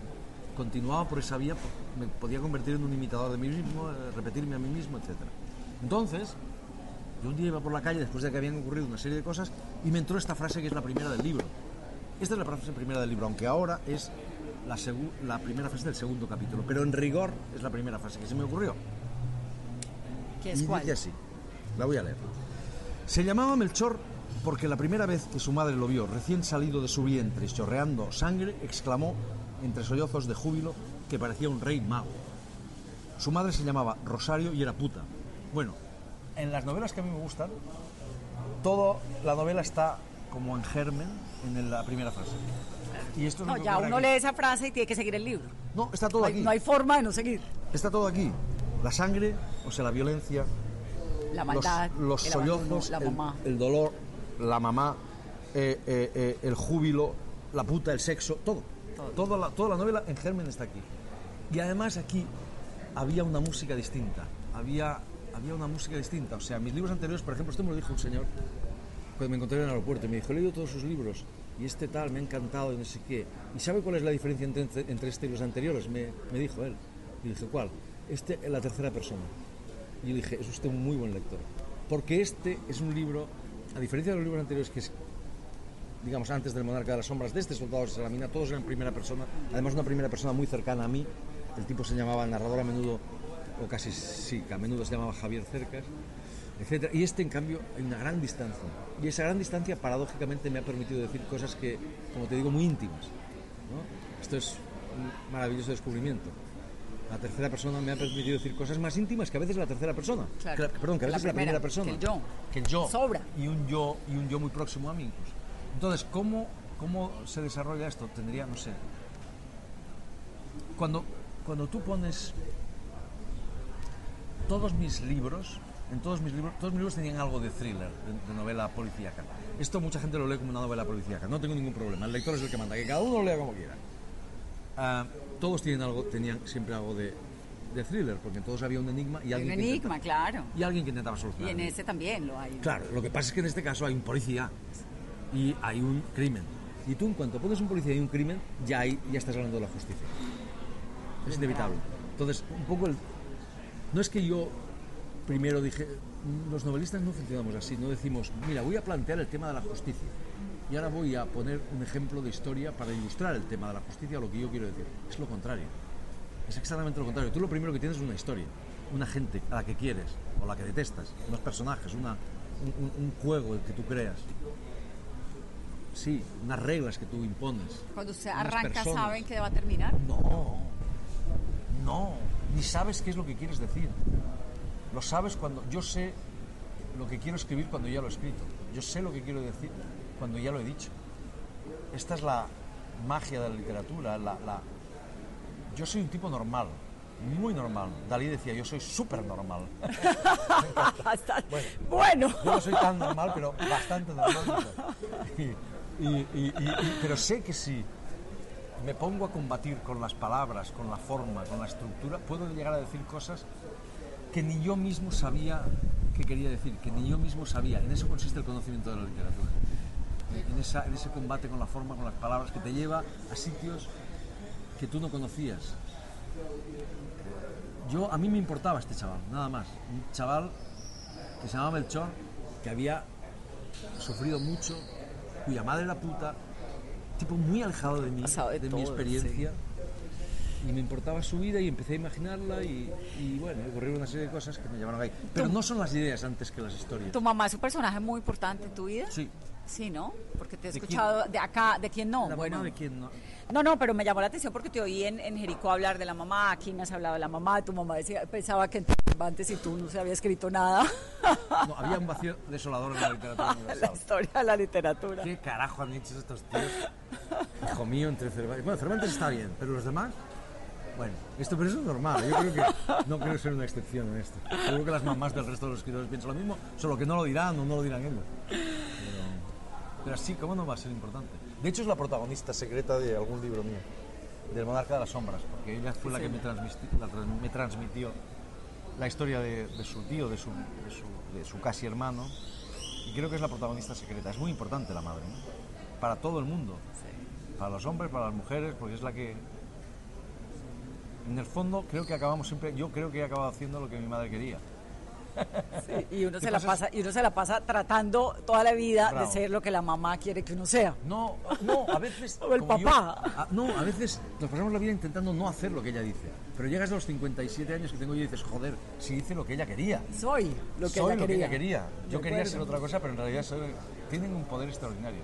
continuaba por esa vía, me podía convertir en un imitador de mí mismo, eh, repetirme a mí mismo, etc. Entonces, yo un día iba por la calle después de que habían ocurrido una serie de cosas y me entró esta frase que es la primera del libro. Esta es la frase primera del libro, aunque ahora es la, la primera frase del segundo capítulo, pero en rigor es la primera frase que se me ocurrió. ¿Qué es y cuál? dice así, la voy a leer. Se llamaba Melchor porque la primera vez que su madre lo vio recién salido de su vientre y chorreando sangre, exclamó entre sollozos de júbilo que parecía un rey mago. Su madre se llamaba Rosario y era puta. Bueno, en las novelas que a mí me gustan, toda la novela está como en germen en la primera frase. Y esto es No, ya uno aquí. lee esa frase y tiene que seguir el libro. No, está todo No hay- aquí. No hay forma de no seguir. Está todo aquí. La sangre, o sea, la violencia, La los- maldad, los, el abandono, sollozos, la el- mamá. El, dolor, la mamá, eh, eh, eh, el júbilo, la puta, el sexo, todo. Toda, la, toda la novela en germen está aquí. Y además aquí había una música distinta. Había, había una música distinta. O sea, mis libros anteriores, por ejemplo, esto me lo dijo un señor cuando me encontré en el aeropuerto y me dijo, he leído todos sus libros y este tal me ha encantado y no sé qué. ¿Y sabe cuál es la diferencia entre, entre este y los anteriores? Me, me dijo él. Y dije, ¿cuál? Este en la tercera persona. Y yo dije, es usted un muy buen lector. Porque este es un libro, a diferencia de los libros anteriores que es, digamos, antes del Monarca de las Sombras, de este Soldado de Salamina, todos eran primera persona, además una primera persona muy cercana a mí. El tipo se llamaba narrador a menudo, o casi sí, que a menudo se llamaba Javier Cercas, etc. Y este, en cambio, hay una gran distancia. Y esa gran distancia, paradójicamente, me ha permitido decir cosas que, como te digo, muy íntimas. ¿no? Esto es un maravilloso descubrimiento. La tercera persona me ha permitido decir cosas más íntimas que a veces la tercera persona. Claro. Que- perdón, que a La veces la primera, primera persona. que el yo. Que el yo. Sobra. Y un yo, y un yo muy próximo a mí incluso. Entonces, ¿cómo, cómo se desarrolla esto? Tendría, no sé. Cuando, cuando tú pones todos mis libros, en todos mis libros, todos mis libros tenían algo de thriller, de, de novela policíaca. Esto mucha gente lo lee como una novela policíaca. No tengo ningún problema. El lector es el que manda. Que cada uno lo lea como quiera. Ah, todos tienen algo, tenían siempre algo de, de thriller, porque en todos había un enigma y alguien, un que intentaba- claro. y alguien que intentaba Y solucionar. en este también lo hay. Claro, lo que pasa es que en este caso hay un policía y hay un crimen. Y tú, en cuanto pones un policía y un crimen, ya, hay, ya estás hablando de la justicia. Es inevitable. Entonces, un poco el. No es que yo primero dije. Los novelistas no funcionamos así, no decimos, mira, voy a plantear el tema de la justicia. Y ahora voy a poner un ejemplo de historia para ilustrar el tema de la justicia, lo que yo quiero decir. Es lo contrario. Es exactamente lo contrario. Tú lo primero que tienes es una historia, una gente a la que quieres o la que detestas, unos personajes, una, un, un- un juego que tú creas. Sí, unas reglas que tú impones. Cuando unas arranca. ¿saben que va a terminar? No, no, ni sabes qué es lo que quieres decir. Lo sabes cuando yo sé lo que quiero escribir cuando ya lo he escrito. Yo sé lo que quiero decir cuando ya lo he dicho. Esta es la magia de la literatura. La, la- Yo soy un tipo normal, muy normal. Dalí decía, yo soy súper normal. (laughs) bueno. Yo no soy tan normal, pero bastante normal. Y, y- y- y- y- pero sé que si me pongo a combatir con las palabras, con la forma, con la estructura, puedo llegar a decir cosas que ni yo mismo sabía que quería decir, que ni yo mismo sabía. En eso consiste el conocimiento de la literatura. En, esa- en ese combate con la forma, con las palabras, que te lleva a sitios que tú no conocías. Yo, a mí me importaba este chaval, nada más. Un chaval que se llamaba Melchor, que había sufrido mucho, cuya madre era puta, tipo muy alejado de mí, de, mi todo, experiencia. Y me importaba su vida y empecé a imaginarla y, y bueno, ocurrieron una serie de cosas que me llevaron ahí. Pero no son las ideas antes que las historias. ¿Tu mamá es un personaje muy importante en tu vida? Sí. Sí, ¿no? Porque te he ¿De quién? escuchado de acá, ¿de quién no? La bueno, mamá de quién no. No, no, pero me llamó la atención porque te oí en, en Jericó hablar de la mamá, aquí me has hablado de la mamá, tu mamá decía, pensaba que en antes y tú no se había escrito nada. (laughs) No, había un vacío desolador en la literatura la historia de la literatura. ¿Qué carajo han hecho estos tíos? Hijo mío, entre Cervantes. Bueno, Cervantes está bien, pero los demás. Bueno, esto pero eso es normal. Yo creo que no quiero ser una excepción en esto. Seguro que las mamás del resto de los escritores piensan lo mismo, solo que no lo dirán o no lo dirán ellos. Pero, pero sí, ¿cómo no va a ser importante? De hecho, es la protagonista secreta de algún libro mío, del Monarca de las Sombras, porque ella fue la que me, transmiti- la trans- me transmitió la historia de, de su tío, de su, de, su, de su casi hermano, y creo que es la protagonista secreta. Es muy importante la madre, ¿no? para todo el mundo, para los hombres, para las mujeres, porque es la que... En el fondo creo que acabamos siempre, yo creo que he acabado haciendo lo que mi madre quería. Sí, y uno ¿Qué se la pasa? y uno se la pasa tratando toda la vida Bravo. de ser lo que la mamá quiere que uno sea. No, no, a veces (laughs) o el yo- papá. a- no, a veces nos pasamos la vida intentando no hacer lo que ella dice. Pero llegas a los 57 años que tengo yo y dices, joder, si hice lo que ella quería. Soy lo que Soy ella lo que quería. ella quería. Yo quería acuerdo. ser otra cosa, pero en realidad soy- tienen un poder extraordinario.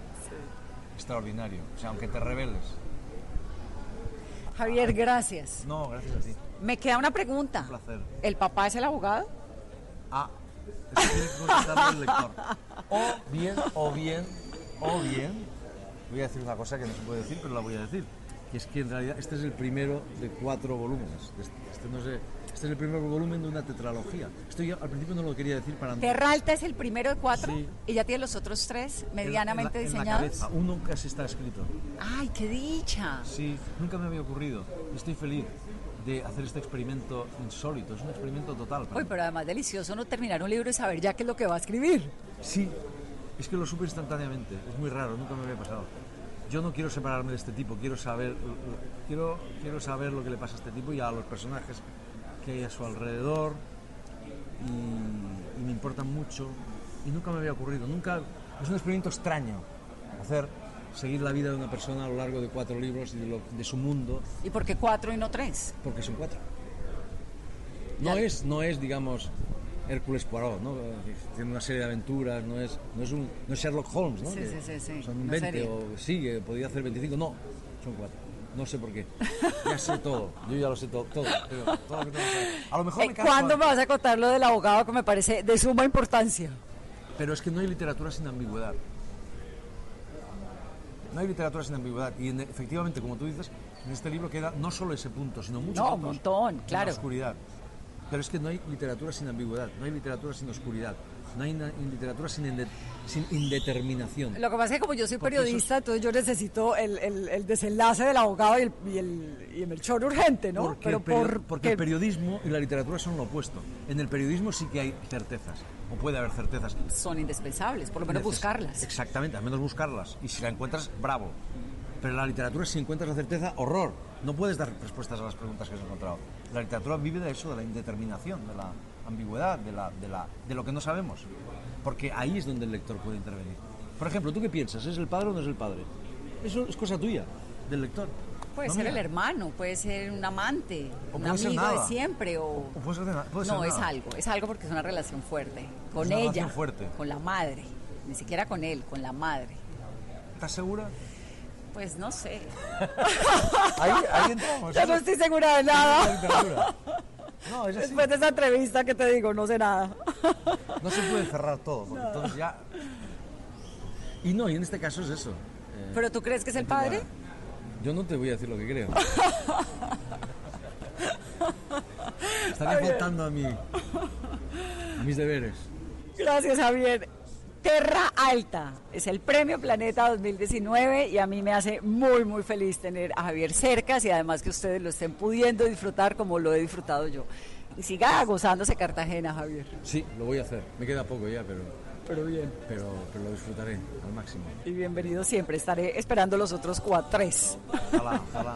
Extraordinario. O sea, aunque te rebeles. Javier, gracias. No, gracias a ti. Me queda una pregunta. Un placer. ¿El papá es el abogado? Eso tiene que contestarlo el lector. O bien, o bien, o bien, voy a decir una cosa que no se puede decir, pero la voy a decir. Que es que en realidad este es el primero de cuatro volúmenes. Este, este no sé, este es el primer volumen de una tetralogía. Esto yo al principio no lo quería decir para Terra Alta es el primero de cuatro Sí. y ya tiene los otros tres en la- medianamente en la, en la diseñados. Uno casi está escrito. ¡Ay, qué dicha! Sí, nunca me había ocurrido. Estoy feliz de hacer este experimento insólito. Es un experimento total. Uy, pero además delicioso no terminar un libro y saber ya qué es lo que va a escribir. Sí, es que lo supe instantáneamente. Es muy raro, nunca me había pasado. Yo no quiero separarme de este tipo, quiero saber, quiero, quiero saber lo que le pasa a este tipo y a los personajes que hay a su alrededor y, y me importan mucho y nunca me había ocurrido, nunca, es un experimento extraño hacer, seguir la vida de una persona a lo largo de cuatro libros y de, lo- de su mundo, ¿Y por qué cuatro y no tres? porque son cuatro. No es, no es, digamos, Hércules Poirot, ¿no? Tiene una serie de aventuras, no es, no es, un, no es Sherlock Holmes, ¿no? Sí, Que sí, sí, Son una 20 serie. o sí, que podía hacer 25, no, son cuatro. No sé por qué. Ya sé (laughs) todo, yo ya lo sé todo, todo. lo que. A lo mejor Eh, me ¿Cuándo me vas a contar lo del abogado que me parece de suma importancia? Pero es que no hay literatura sin ambigüedad. No hay literatura sin ambigüedad. Y en- efectivamente, como tú dices, en este libro queda no solo ese punto, sino muchos No, un montón, claro. La oscuridad. Pero es que no hay literatura sin ambigüedad, no hay literatura sin oscuridad, no hay literatura sin, inde- sin indeterminación. Lo que pasa es que como yo soy Porque eso es- periodista, entonces yo necesito el, el- el desenlace del abogado y el, y el, y el Melchor urgente, ¿no? Porque, Pero por, porque el periodismo y la literatura son lo opuesto. En el periodismo sí que hay certezas, o puede haber certezas. son indispensables, por lo menos Neces- buscarlas. Exactamente, al menos buscarlas. Y si la encuentras, bravo. Pero en la literatura, si encuentras la certeza, horror. No puedes dar respuestas a las preguntas que has encontrado. La literatura vive de eso, de la indeterminación, de la ambigüedad, de, la, de, la, de lo que no sabemos. Porque ahí es donde el lector puede intervenir. Por ejemplo, ¿tú qué piensas? ¿Es el padre o no es el padre? Eso es cosa tuya, del lector. puede No, ser mira. el hermano, puede ser un amante, O un amigo de siempre o... O puede ser de puede no, es algo, es algo porque es una relación fuerte. Con una ella, fuerte. con la madre, ni siquiera con él, con la madre. ¿Estás segura? Pues no sé. (laughs) Ahí, ahí entramos. (laughs) Ya no estoy segura de nada. (laughs) No, es así. Después de esa entrevista que te digo, no sé nada. No se puede cerrar todo, porque entonces ya... Y no, y en este caso es eso. eh, ¿Pero tú crees que es el padre? Yo no te voy a decir lo que creo. (laughs) Javier. faltando a mí, a mis deberes. Gracias, Javier. Terra Alta es el premio Planeta 2019 y a mí me hace muy, muy feliz tener a Javier cerca y además que ustedes lo estén pudiendo disfrutar como lo he disfrutado yo. Y siga gozándose Cartagena, Javier. Sí, lo voy a hacer. Me queda poco ya, pero, Pero bien. pero, pero lo disfrutaré al máximo. Y bienvenido siempre. Estaré esperando los otros cuatro, tres. Ojalá, ojalá.